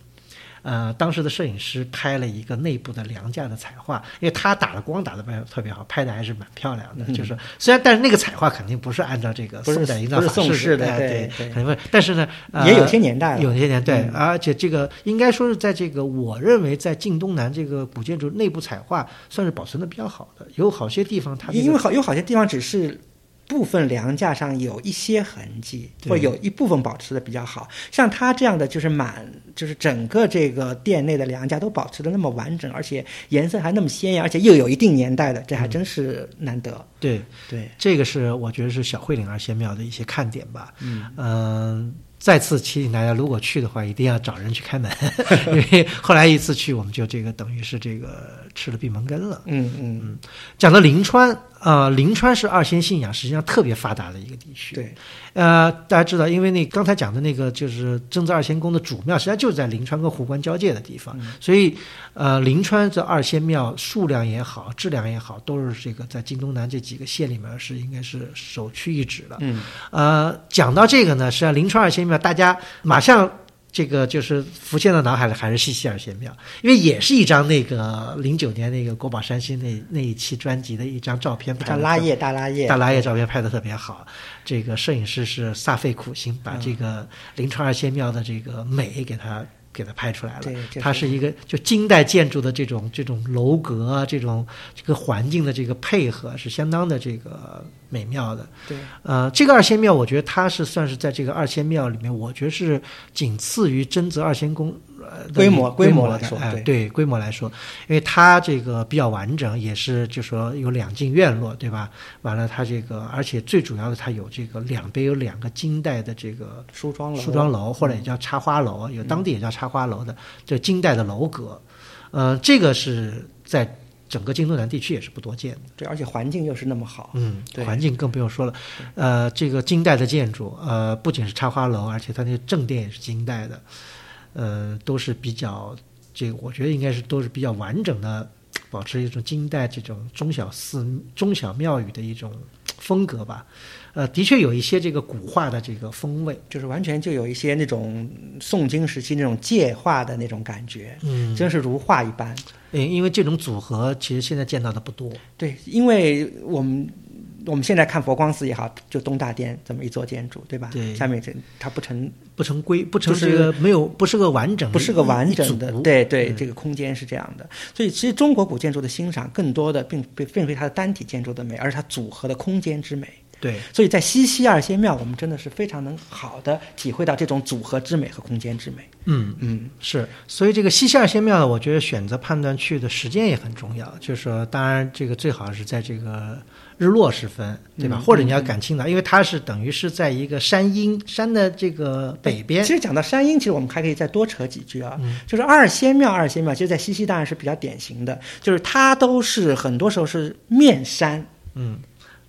呃，当时的摄影师拍了一个内部的梁架的彩画，因为他打的光打的特别好，拍的还是蛮漂亮的。就是说虽然，但是那个彩画肯定不是按照这个宋代营造法式的哎对对肯定不是。但是呢，呃、也有些年代了有些年代，嗯而且这个应该说是在这个，我认为在晋东南这个古建筑内部彩画算是保存的比较好的，有好些地方它、这个因为好有好些地方只是部分梁架上有一些痕迹，或者有一部分保持的比较好。像它这样的，就是满，就是整个这个店内的梁架都保持的那么完整，而且颜色还那么鲜艳，而且又有一定年代的，这还真是难得。对对，这个是我觉得是小惠岭二仙庙的一些看点吧。嗯嗯，再次提醒大家，如果去的话，一定要找人去开门，[LAUGHS] 因为后来一次去，我们就这个等于是这个吃了闭门羹了。嗯嗯，讲到临川，呃，临川是二仙信仰实际上特别发达的一个地区。对，呃，大家知道，因为那刚才讲的那个就是真子二仙宫的主庙，实际上就在临川跟湖关交界的地方，所以呃，临川这二仙庙数量也好，质量也好，都是这个在晋东南这几个县里面是应该是首屈一指的。嗯，呃，讲到这个呢，实际上临川二仙庙，大家马上。这个就是浮现到脑海里，还是西西二仙庙，因为也是一张那个零九年那个国宝山西那那一期专辑的一张照片拍的，叫拉叶大拉叶，大拉叶照片拍的特别好，这个摄影师是煞费苦心，把这个临川二仙庙的这个美给它给它拍出来了。它是一个就金代建筑的这种这种楼阁啊，这种这个环境的这个配合是相当的这个美妙的。对，呃，这个二仙庙，我觉得它是算是在这个二仙庙里面，我觉得是仅次于真泽二仙宫规模规规模来说对对规模来说，因为它这个比较完整，也是就说有两进院落，对吧？完了，它这个而且最主要的，它有这个两边有两个金代的这个梳妆楼，梳妆楼，或者也叫插花楼，有当地也叫插花楼的，这金代的楼阁，呃，这个是在整个京东南地区也是不多见的。对，而且环境又是那么好，嗯，对环境更不用说了。呃，这个金代的建筑，呃，不仅是插花楼，而且它那个正殿也是金代的，呃，都是比较这个，我觉得应该是都是比较完整的，保持一种金代这种中小寺、中小庙宇的一种风格吧。呃，的确有一些这个古画的这个风味。就是完全就有一些那种宋金时期那种界画的那种感觉，嗯，真是如画一般。嗯因为这种组合其实现在见到的不多。对，因为我们我们现在看佛光寺也好，就东大殿这么一座建筑，对吧？对下面这它不成不成规，不成就是这个没有，不是个完整的，不是个完整的对对，嗯这个空间是这样的。所以其实中国古建筑的欣赏，更多的并并并非它的单体建筑的美，而是它组合的空间之美。对。所以在西溪二仙庙，我们真的是非常能好的体会到这种组合之美和空间之美。嗯，嗯，是，所以这个西溪二仙庙呢，我觉得选择判断去的时间也很重要。就是说，当然这个最好是在这个日落时分，对吧？嗯或者你要赶青岛，因为它是等于是在一个山阴山的这个北边其。实讲到山阴，其实我们还可以再多扯几句啊。嗯就是二仙庙，二仙庙，其实在西溪当然是比较典型的，就是它都是很多时候是面山嗯，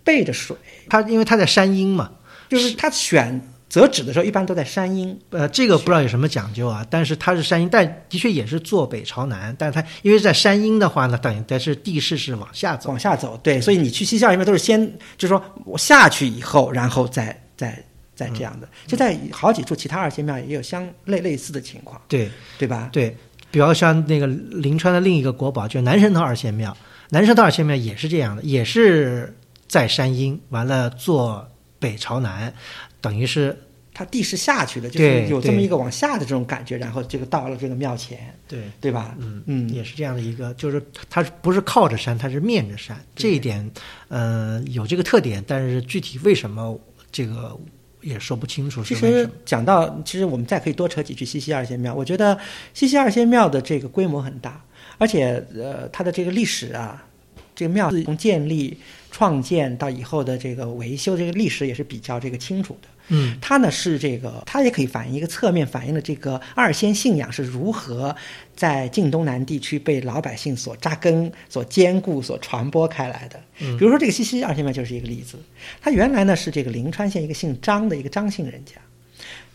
背着水，它因为它在山阴嘛，就是它选择址的时候一般都在山阴。呃，这个不知道有什么讲究啊，但是它是山阴，但的确也是坐北朝南，但是它因为在山阴的话呢，等于它是地势是往下走，往下走，对，所以你去西校一般都是先，就是说我下去以后，然后再再再这样的。就在好几处其他二仙庙也有相类类似的情况，对。对吧？对，比方像那个临川的另一个国宝，就是南神头二仙庙，南神头二仙庙也是这样的，也是在山阴，完了坐北朝南，等于是它地势下去的，就是有这么一个往下的这种感觉，然后这个到了这个庙前，对。对吧？嗯嗯也是这样的一个，就是它不是靠着山，它是面着山，这一点，呃，有这个特点，但是具体为什么这个也说不清楚是其实为什么。讲到，其实我们再可以多扯几句西溪二仙庙。我觉得西溪二仙庙的这个规模很大，而且呃，它的这个历史啊，这个庙自从建立、创建到以后的这个维修，这个历史也是比较这个清楚的。嗯它呢是这个，它也可以反映一个侧面反映了这个二仙信仰是如何在晋东南地区被老百姓所扎根、所坚固、所传播开来的。嗯比如说这个西溪二仙庙就是一个例子，它原来呢是这个临川县一个姓张的一个张姓人家，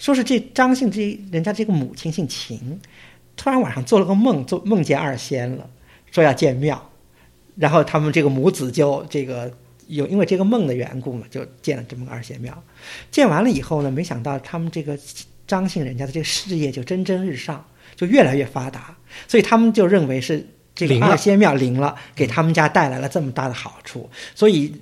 说是这张姓这人家这个母亲姓秦，突然晚上做了个梦，做梦见二仙了，说要建庙，然后他们这个母子就这个有因为这个梦的缘故嘛，就建了这么个二仙庙。建完了以后呢，没想到他们这个张姓人家的这个事业就蒸蒸日上，就越来越发达，所以他们就认为是这个二仙庙灵了，给他们家带来了这么大的好处，所以。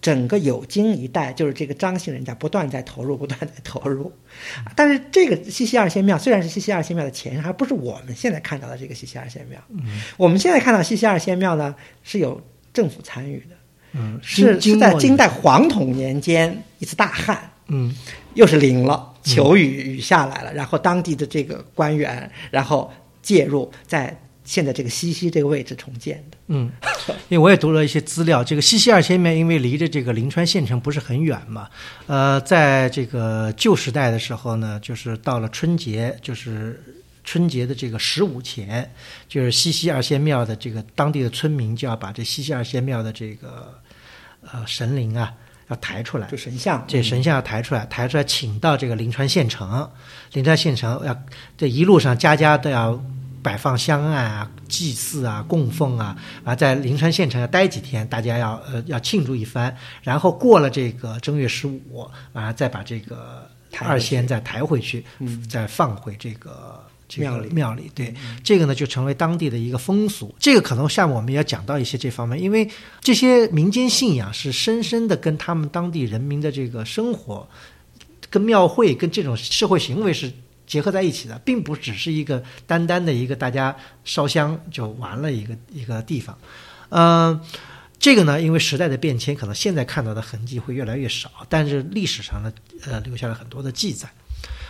整个有京一带，就是这个张姓人家不断在投入，不断在投入。[LAUGHS] 但是这个西溪二仙庙虽然是西溪二仙庙的前身，还不是我们现在看到的这个西溪二仙庙。嗯我们现在看到西溪二仙庙呢，是有政府参与的，嗯，是是在金代黄统年间一次大旱，嗯又是淋了，求雨雨下来了，然后当地的这个官员然后介入，在现在这个西溪这个位置重建的。嗯，因为我也读了一些资料，这个西溪二仙庙因为离着这个临川县城不是很远嘛，呃，在这个旧时代的时候呢，就是到了春节，就是春节的这个十五前，就是西溪二仙庙的这个当地的村民就要把这西溪二仙庙的这个呃神灵啊要抬出来。就，神像，这神像要抬出来，抬出来请到这个临川县城，临川县城要这一路上家家都要摆放香案啊、祭祀啊、供奉啊，啊，在灵川县城要待几天，大家要呃要庆祝一番，然后过了这个正月十五，完了再把这个二仙再抬回去，嗯再放回这个。这个庙里庙里，对这个呢，就成为当地的一个风俗。这个可能下面我们也要讲到一些这方面，因为这些民间信仰是深深的跟他们当地人民的这个生活、跟庙会、跟这种社会行为是结合在一起的，并不只是一个单单的一个大家烧香就完了一个一个地方。嗯、这个呢，因为时代的变迁，可能现在看到的痕迹会越来越少，但是历史上呢，呃，留下了很多的记载。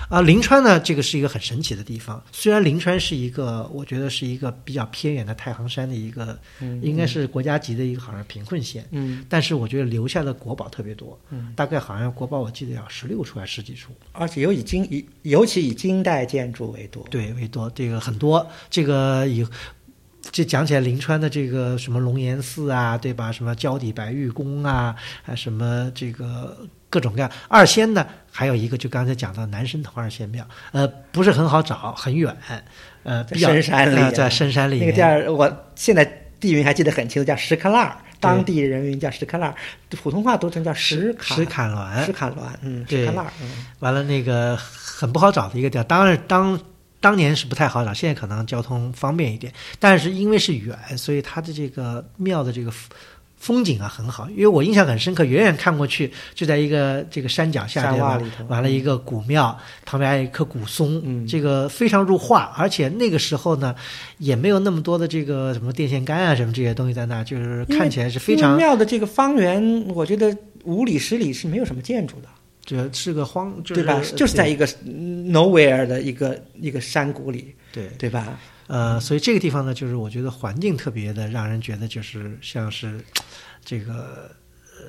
啊，临川呢，这个是一个很神奇的地方。虽然临川是一个，我觉得是一个比较偏远的太行山的一个，嗯应该是国家级的一个好像贫困县，嗯，但是我觉得留下的国宝特别多，嗯大概好像国宝我记得要十六处还是十几处，而且尤以金以尤其以金代建筑为多。对，为多，这个很多，这个以。这讲起来，临川的这个什么龙岩寺啊，对吧？什么焦底白玉宫啊，还什么这个各种各样。二仙呢，还有一个就刚才讲到南神头二仙庙，呃，不是很好找，很远，呃，在比较深山里啊。呃在深山里。那个地儿，我现在地名还记得很清楚，叫石刻烂儿，当地人名叫石刻烂，普通话读成叫石坎。石坎峦石坎峦，嗯，对。石刻烂完了那个很不好找的一个地儿，当然当当年是不太好找，现在可能交通方便一点，但是因为是远，所以它的这个庙的这个风风景啊很好。因为我印象很深刻，远远看过去就在一个这个山脚下，山对吧洼里头完了一个古庙，旁边还有一棵古松，嗯这个非常入画，而且那个时候呢也没有那么多的这个什么电线杆啊什么这些东西在那，就是看起来是非常庙的这个方圆，我觉得五里十里是没有什么建筑的，这是个荒，就是、对吧？就是在一个 nowhere 的一个一个山谷里，对对吧？呃，所以这个地方呢，就是我觉得环境特别的，让人觉得就是像是这个，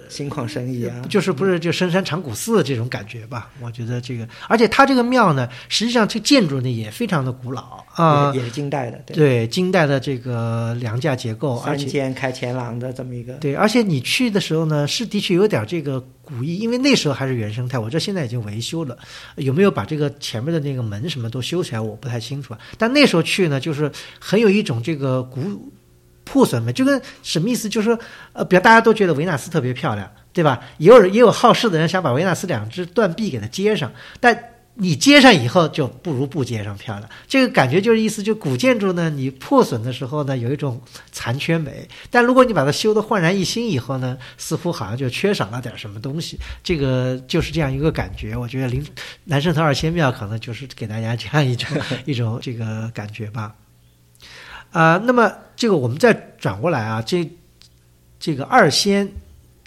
心旷神怡啊，就是不是就深山长古寺这种感觉吧？我觉得这个，而且它这个庙呢，实际上这建筑呢也非常的古老啊、也也是金代的，对，对，金代的这个梁架结构，而三且间开前廊的这么一个，对，而且你去的时候呢，是的确有点这个古意，因为那时候还是原生态。我这现在已经维修了，有没有把这个前面的那个门什么都修起来，我不太清楚。但那时候去呢，就是很有一种这个古破损美，就跟什么意思？就是说，呃，比如大家都觉得维纳斯特别漂亮，对吧？也有也有好事的人想把维纳斯两只断臂给它接上，但。你接上以后就不如不接上漂亮，这个感觉就是意思，就古建筑呢，你破损的时候呢，有一种残缺美，但如果你把它修得焕然一新以后呢，似乎好像就缺少了点什么东西，这个就是这样一个感觉。我觉得林南圣头二仙庙可能就是给大家这样一种 [LAUGHS] 一种这个感觉吧。啊、那么这个我们再转过来啊，这这个二仙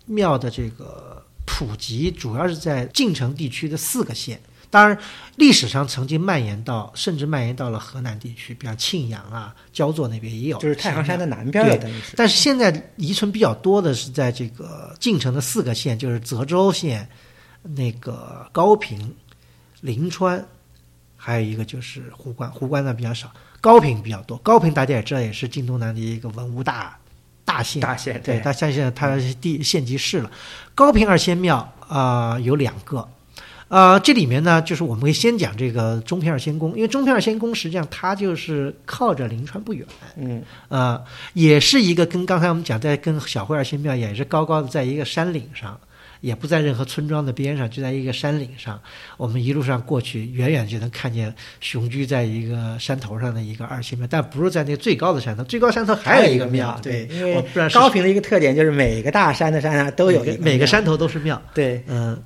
庙的这个普及主要是在晋城地区的四个县。当然，历史上曾经蔓延到，甚至蔓延到了河南地区，比方庆阳啊、焦作那边也有，就是太行山的南边对等于是。但是现在遗存比较多的是在这个晋城的四个县，就是泽州县、那个高平、临川，还有一个就是壶关。壶关呢比较少，高平比较多。高平大家也知道，也是晋东南的一个文物大大县。大县对，对它现在它地县级市了。高平二仙庙啊、有两个。呃，这里面呢，就是我们会先讲这个中平二仙宫，因为中平二仙宫实际上它就是靠着临川不远，嗯，呃，也是一个跟刚才我们讲，在跟小惠二仙庙也是高高的在一个山岭上，也不在任何村庄的边上，就在一个山岭上。我们一路上过去，远远就能看见雄居在一个山头上的一个二仙庙，但不是在那个最高的山头，最高山头还有一个庙。对，因为我不知道高平的一个特点就是每个大山的山上都有一每个每个山头都是庙。对，嗯，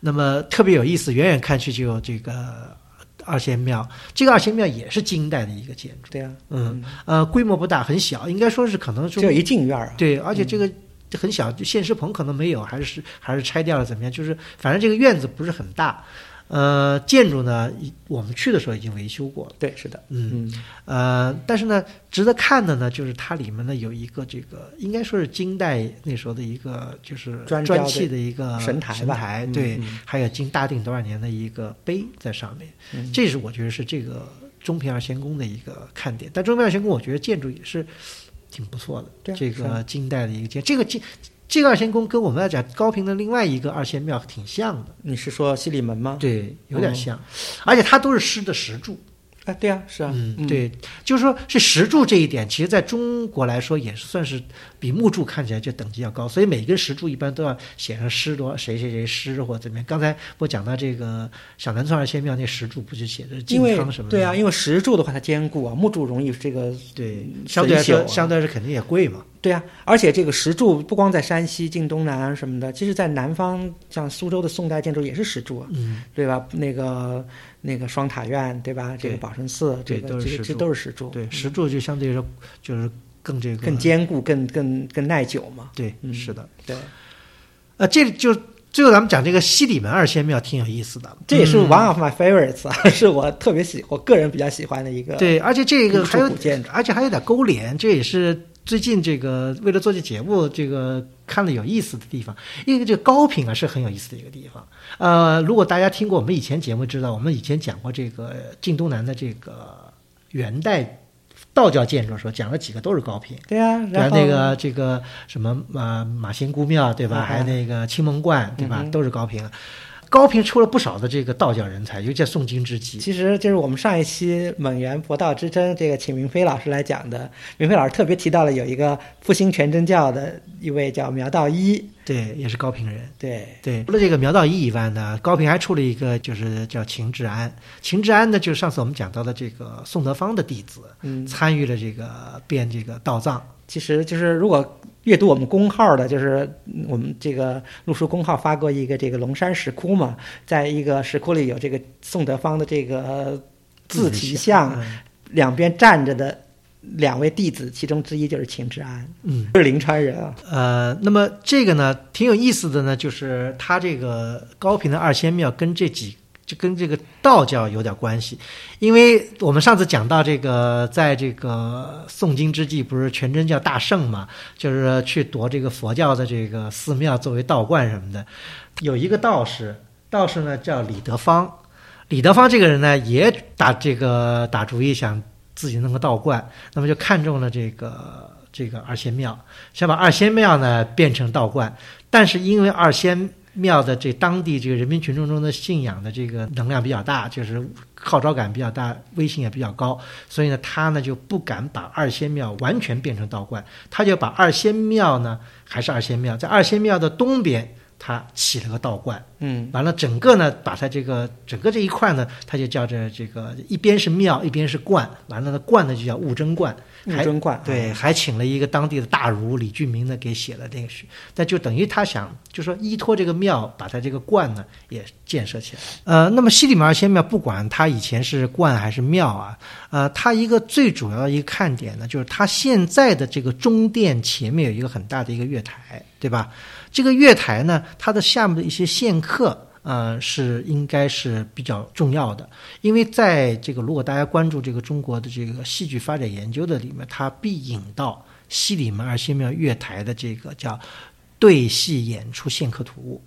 那么特别有意思，远远看去就有这个二仙庙。这个二仙庙也是金代的一个建筑，对啊，嗯，呃，规模不大，很小，应该说是可能是只有一进院儿啊。对，而且这个很小，就现实棚可能没有，还是还是拆掉了怎么样？就是反正这个院子不是很大。呃，建筑呢，我们去的时候已经维修过了。对，是的，嗯，嗯，呃，但是呢，值得看的呢，就是它里面呢有一个这个，应该说是金代那时候的一个就是砖砌的一个神台吧神台嗯对，嗯还有金大定多少年的一个碑在上面。嗯这是我觉得是这个中平二仙宫的一个看点。但中平二仙宫，我觉得建筑也是挺不错的。这个是啊金代的一个建，这个这这个二仙宫跟我们要讲高平的另外一个二仙庙挺像的，你是说西里门吗？对，有点哦像，而且它都是狮的石柱。啊，对啊，是啊，嗯，对，就是说是石柱这一点，其实在中国来说也是算是比木柱看起来就等级要高，所以每根石柱一般都要写上诗多谁谁谁诗或怎么样。刚才我讲到这个小南村二仙庙那石柱，不就写着靖因为康什么的？对啊，因为石柱的话它坚固啊，木柱容易这个对，嗯相对来说，啊相对来说肯定也贵嘛。对啊，而且这个石柱不光在山西、晋东南啊什么的，其实在南方，像苏州的宋代建筑也是石柱啊，嗯，对吧？那个那个双塔院，对吧？这个宝生寺，这对个这个这都是石柱对，石柱就相对来说就是更这个更坚固、更更更耐久嘛。对，嗯是的。对，呃，这就最后咱们讲这个西里门二仙庙挺有意思的，这也是嗯 one of my favorites 啊，是我特别喜，我个人比较喜欢的一个。对，而且这个还有古建筑，而且还有点勾连，这也是最近这个为了做这节目，这个看了有意思的地方。因为这个高品啊是很有意思的一个地方。呃，如果大家听过我们以前节目，知道我们以前讲过这个晋东南的这个元代道教建筑的时候，讲了几个都是高品。对啊，然然后后那个这个什么呃马仙姑庙对吧？嗯还有那个青蒙观对吧？都是高平。高平出了不少的这个道教人才，尤其在宋金之际。其实就是我们上一期《蒙元博道之争》这个请明飞老师来讲的，明飞老师特别提到了有一个复兴全真教的一位叫苗道一，对，也是高平人。对，对，除了这个苗道一以外呢，高平还出了一个，就是叫秦志安。秦志安呢，就是上次我们讲到的这个宋德芳的弟子，嗯，参与了这个编这个道藏。其实就是如果阅读我们公号的，就是嗯我们这个陆书公号发过一个这个龙山石窟嘛，在一个石窟里有这个宋德芳的这个字题像，嗯两边站着的两位弟子，其中之一就是秦志安，嗯，是临川人啊。呃，那么这个呢，挺有意思的呢，就是他这个高平的二仙庙跟这几。就跟这个道教有点关系，因为我们上次讲到这个，在这个诵经之际，不是全真教大圣嘛，就是去夺这个佛教的这个寺庙作为道观什么的。有一个道士，道士呢叫李德芳，李德芳这个人呢也打这个打主意，想自己弄个道观，那么就看中了这个这个二仙庙，想把二仙庙呢变成道观，但是因为二仙庙的这当地这个人民群众中的信仰的这个能量比较大，就是号召感比较大，威信也比较高，所以呢，他呢就不敢把二仙庙完全变成道观，他就把二仙庙呢还是二仙庙，在二仙庙的东边，他起了个道观。嗯，完了，整个呢，把它这个整个这一块呢，他就叫着这个一边是庙，一边是观，完了呢，观呢就叫悟真观，还悟真观对，啊还请了一个当地的大儒李俊明呢，给写了这个诗，那就等于他想，就说依托这个庙，把他这个观呢也建设起来。呃，那么西里马二仙庙，不管它以前是观还是庙啊，呃，它一个最主要的一个看点呢，就是它现在的这个中殿前面有一个很大的一个月台，对吧？这个月台呢，它的下面的一些线刻呃，是应该是比较重要的，因为在这个如果大家关注这个中国的这个戏剧发展研究的里面，它必引到西里门二仙庙月台的这个叫对戏演出线刻图，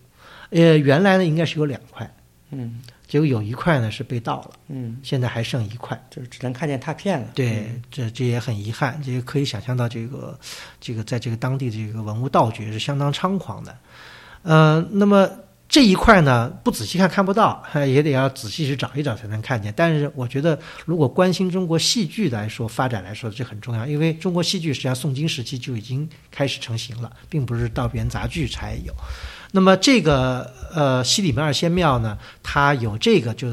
呃，原来呢应该是有两块，嗯结果有一块呢是被盗了，嗯，现在还剩一块。就是只能看见拓片了。对，这这也很遗憾，这也可以想象到这个这个在这个当地的这个文物盗掘是相当猖狂的。呃，那么这一块呢，不仔细看看不到，[LAUGHS] 也得要仔细去找一找才能看见。但是我觉得，如果关心中国戏剧来说发展来说，这很重要，因为中国戏剧实际上宋金时期就已经开始成型了，并不是到元杂剧才有。那么这个呃西里门二仙庙呢，它有这个就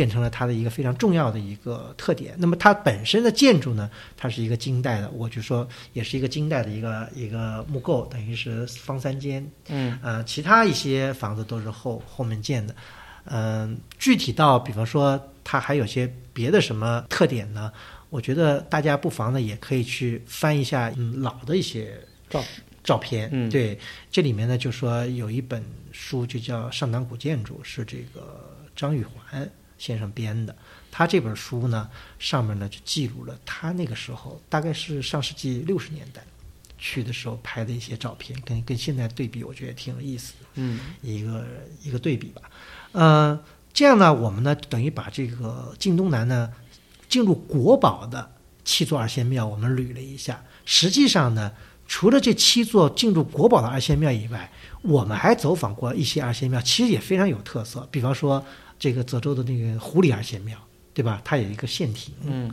变成了它的一个非常重要的一个特点。那么它本身的建筑呢，它是一个金代的，我就说也是一个金代的一个一个木构，等于是方三间。嗯呃，其他一些房子都是后后面建的。嗯、具体到比方说它还有些别的什么特点呢？我觉得大家不妨呢也可以去翻一下嗯老的一些照照片。嗯对，这里面呢就说有一本书就叫《上党古建筑》，是这个张玉环先生编的。他这本书呢上面呢就记录了他那个时候大概是上世纪六十年代去的时候拍的一些照片，跟跟现在对比，我觉得挺有意思的。嗯一个一个对比吧。呃，这样呢，我们呢等于把这个晋东南呢进入国宝的七座二仙庙，我们捋了一下。实际上呢，除了这七座进入国宝的二仙庙以外，我们还走访过一些二仙庙，其实也非常有特色。比方说这个泽州的那个狐狸儿仙庙，对吧？它有一个县体，嗯，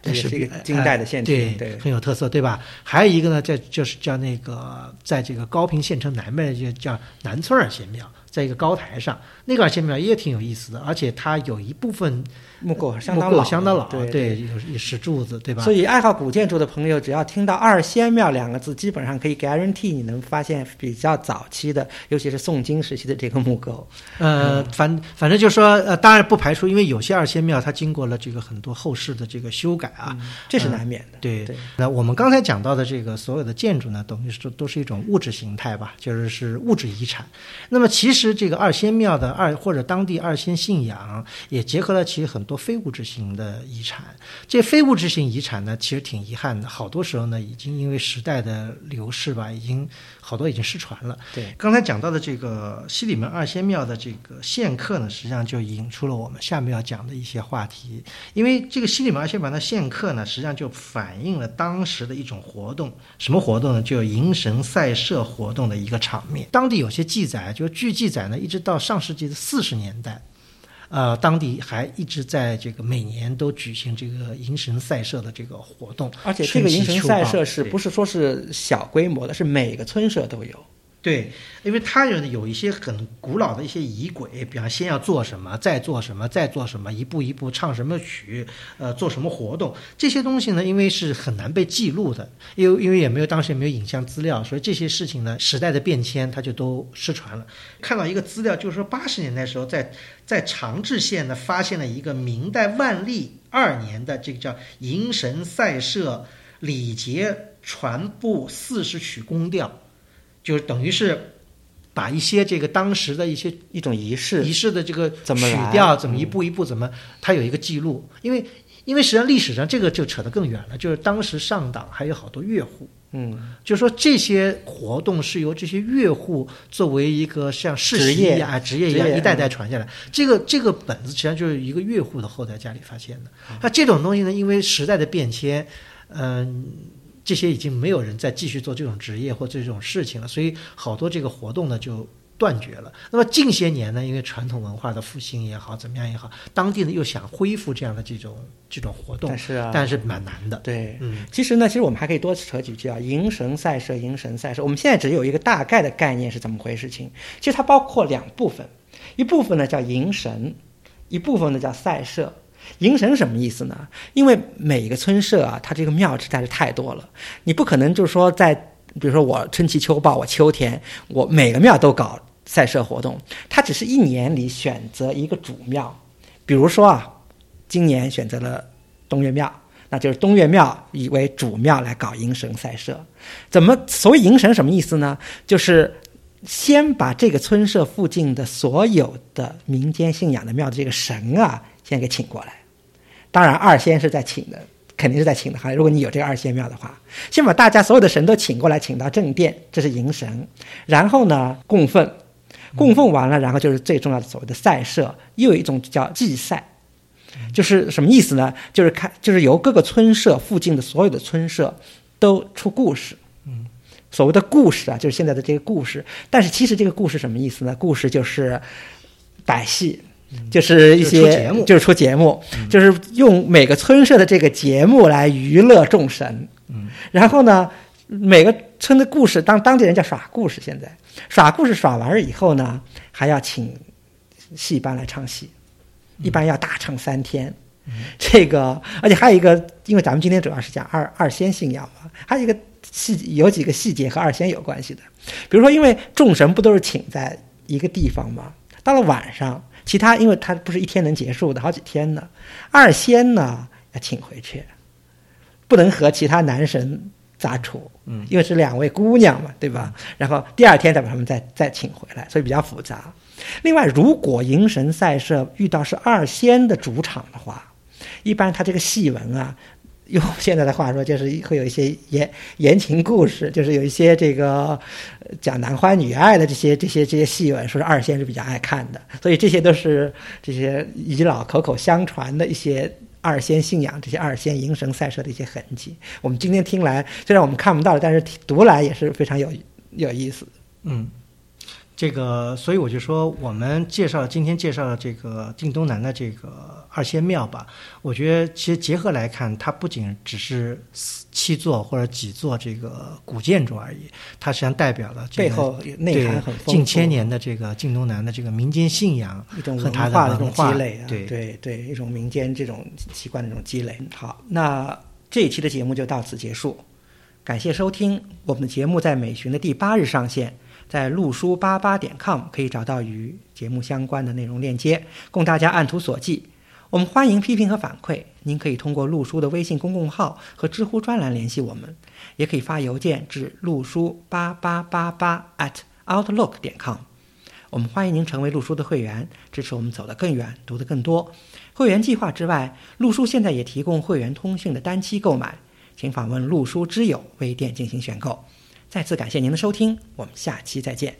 这是一个金代的县对亭，对，很有特色，对吧？还有一个呢，在就是叫那个，在这个高平县城南边就叫南村儿仙庙，在一个高台上，那个二仙庙也挺有意思的，而且它有一部分木构相当老，相当老，对对，有有石柱子，对吧？所以，爱好古建筑的朋友，只要听到“二仙庙”两个字，基本上可以 guarantee 你能发现比较早期的，尤其是宋金时期的这个木构。呃，反反正就说，呃，当然不排除，因为有些二仙庙它经过了这个很多后世的这个修改啊，这是难免的。对对，那我们刚才讲到的这个所有的建筑呢，等于是都是一种物质形态吧，就是是物质遗产。那么其实这个二仙庙的二或者当地二仙信仰，也结合了其实很多非物质性的遗产。这非物质性遗产呢，其实挺遗憾的，好多时候呢，已经因为时代的流逝吧，已经好多已经失传了。对，刚才讲到的这个西里门二仙庙的这个线刻呢，实际上就引出了我们下面要讲的一些话题。因为这个西里门二仙庙的线刻呢，实际上就反映了当时的一种活动，什么活动呢？就是迎神赛社活动的一个场面。当地有些记载，就据记载呢，一直到上世纪的四十年代。呃，当地还一直在这个每年都举行这个迎神赛社的这个活动，而且这个迎神赛社是不是说是小规模的？是每个村社都有。对，因为它有有一些很古老的一些仪轨，比方先要做什么，再做什么，再做什么，一步一步唱什么曲，呃，做什么活动，这些东西呢，因为是很难被记录的，因为因为也没有当时也没有影像资料，所以这些事情呢，时代的变迁它就都失传了。看到一个资料，就是说八十年代时候在在长治县呢发现了一个明代万历二年的这个叫迎神赛社礼节传部四十曲宫调。就等于是把一些这个当时的一些一种仪式仪式的这个怎么来曲调，怎么嗯一步一步怎么，它有一个记录。因为因为实际上历史上这个就扯得更远了，就是当时上党还有好多乐户，嗯，就是说这些活动是由这些乐户作为一个像世袭一样、啊职业一样一代代传下来。这个这个本子实际上就是一个乐户的后代家里发现的。嗯那这种东西呢，因为时代的变迁，嗯、这些已经没有人再继续做这种职业或这种事情了，所以好多这个活动呢就断绝了。那么近些年呢，因为传统文化的复兴也好，怎么样也好，当地呢又想恢复这样的这种这种活动但，是啊，但是蛮难的。对，嗯，其实呢，其实我们还可以多扯几句啊。迎神赛社，迎神赛社，我们现在只有一个大概的概念是怎么回事情。其实它包括两部分，一部分呢叫迎神，一部分呢叫赛社。迎神什么意思呢？因为每一个村社啊，它这个庙实在是太多了，你不可能就是说在，比如说我春季秋报，我秋天我每个庙都搞赛社活动，它只是一年里选择一个主庙，比如说啊，今年选择了东岳庙，那就是东岳庙以为主庙来搞迎神赛社。怎么？所谓迎神什么意思呢？就是先把这个村社附近的所有的民间信仰的庙的这个神啊，先给请过来。当然，二仙是在请的，肯定是在请的哈。如果你有这个二仙庙的话，先把大家所有的神都请过来，请到正殿，这是迎神。然后呢，供奉，供奉完了，然后就是最重要的所谓的赛社，又有一种叫祭赛，就是什么意思呢？就是看，就是由各个村社附近的所有的村社都出故事。嗯，所谓的故事啊，就是现在的这个故事。但是其实这个故事什么意思呢？故事就是百戏。就是一些就是出节目就是用每个村社的这个节目来娱乐众神。嗯，然后呢，每个村的故事，当当地人叫耍故事。现在耍故事耍完了以后呢，还要请戏班来唱戏，一般要大唱三天。[LAUGHS] 这个，而且还有一个，因为咱们今天主要是讲二二仙信仰嘛，还有一个细有几个细节和二仙有关系的，比如说，因为众神不都是请在一个地方吗？到了晚上，其他因为他不是一天能结束的，好几天呢，二仙呢要请回去，不能和其他男神杂处，嗯，因为是两位姑娘嘛，对吧？然后第二天再把他们再再请回来，所以比较复杂。另外，如果迎神赛社遇到是二仙的主场的话，一般他这个戏文啊，用现在的话说，就是会有一些言言情故事，就是有一些这个讲男欢女爱的这些这些这些戏文，说是二仙是比较爱看的，所以这些都是这些遗老口口相传的一些二仙信仰，这些二仙迎神赛社的一些痕迹。我们今天听来，虽然我们看不到，但是读来也是非常有有意思。嗯，这个，所以我就说，我们介绍今天介绍的这个晋东南的这个二仙庙吧，我觉得其实结合来看，它不仅只是七座或者几座这个古建筑而已，它实际上代表了这个背后内涵很丰富，近千年的这个晋东南的这个民间信仰一种和它文化的这种积累啊，对对对，一种民间这种习惯的这种积累。好，那这一期的节目就到此结束，感谢收听。我们的节目在每旬的第八日上线，在路书八八点 com 可以找到与节目相关的内容链接，供大家按图索骥。我们欢迎批评和反馈，您可以通过路书的微信公众号和知乎专栏联系我们，也可以发邮件至路书八八八八 at outlook 点 com。我们欢迎您成为路书的会员，支持我们走得更远，读得更多。会员计划之外，路书现在也提供会员通讯的单期购买，请访问路书之友微店进行选购。再次感谢您的收听，我们下期再见。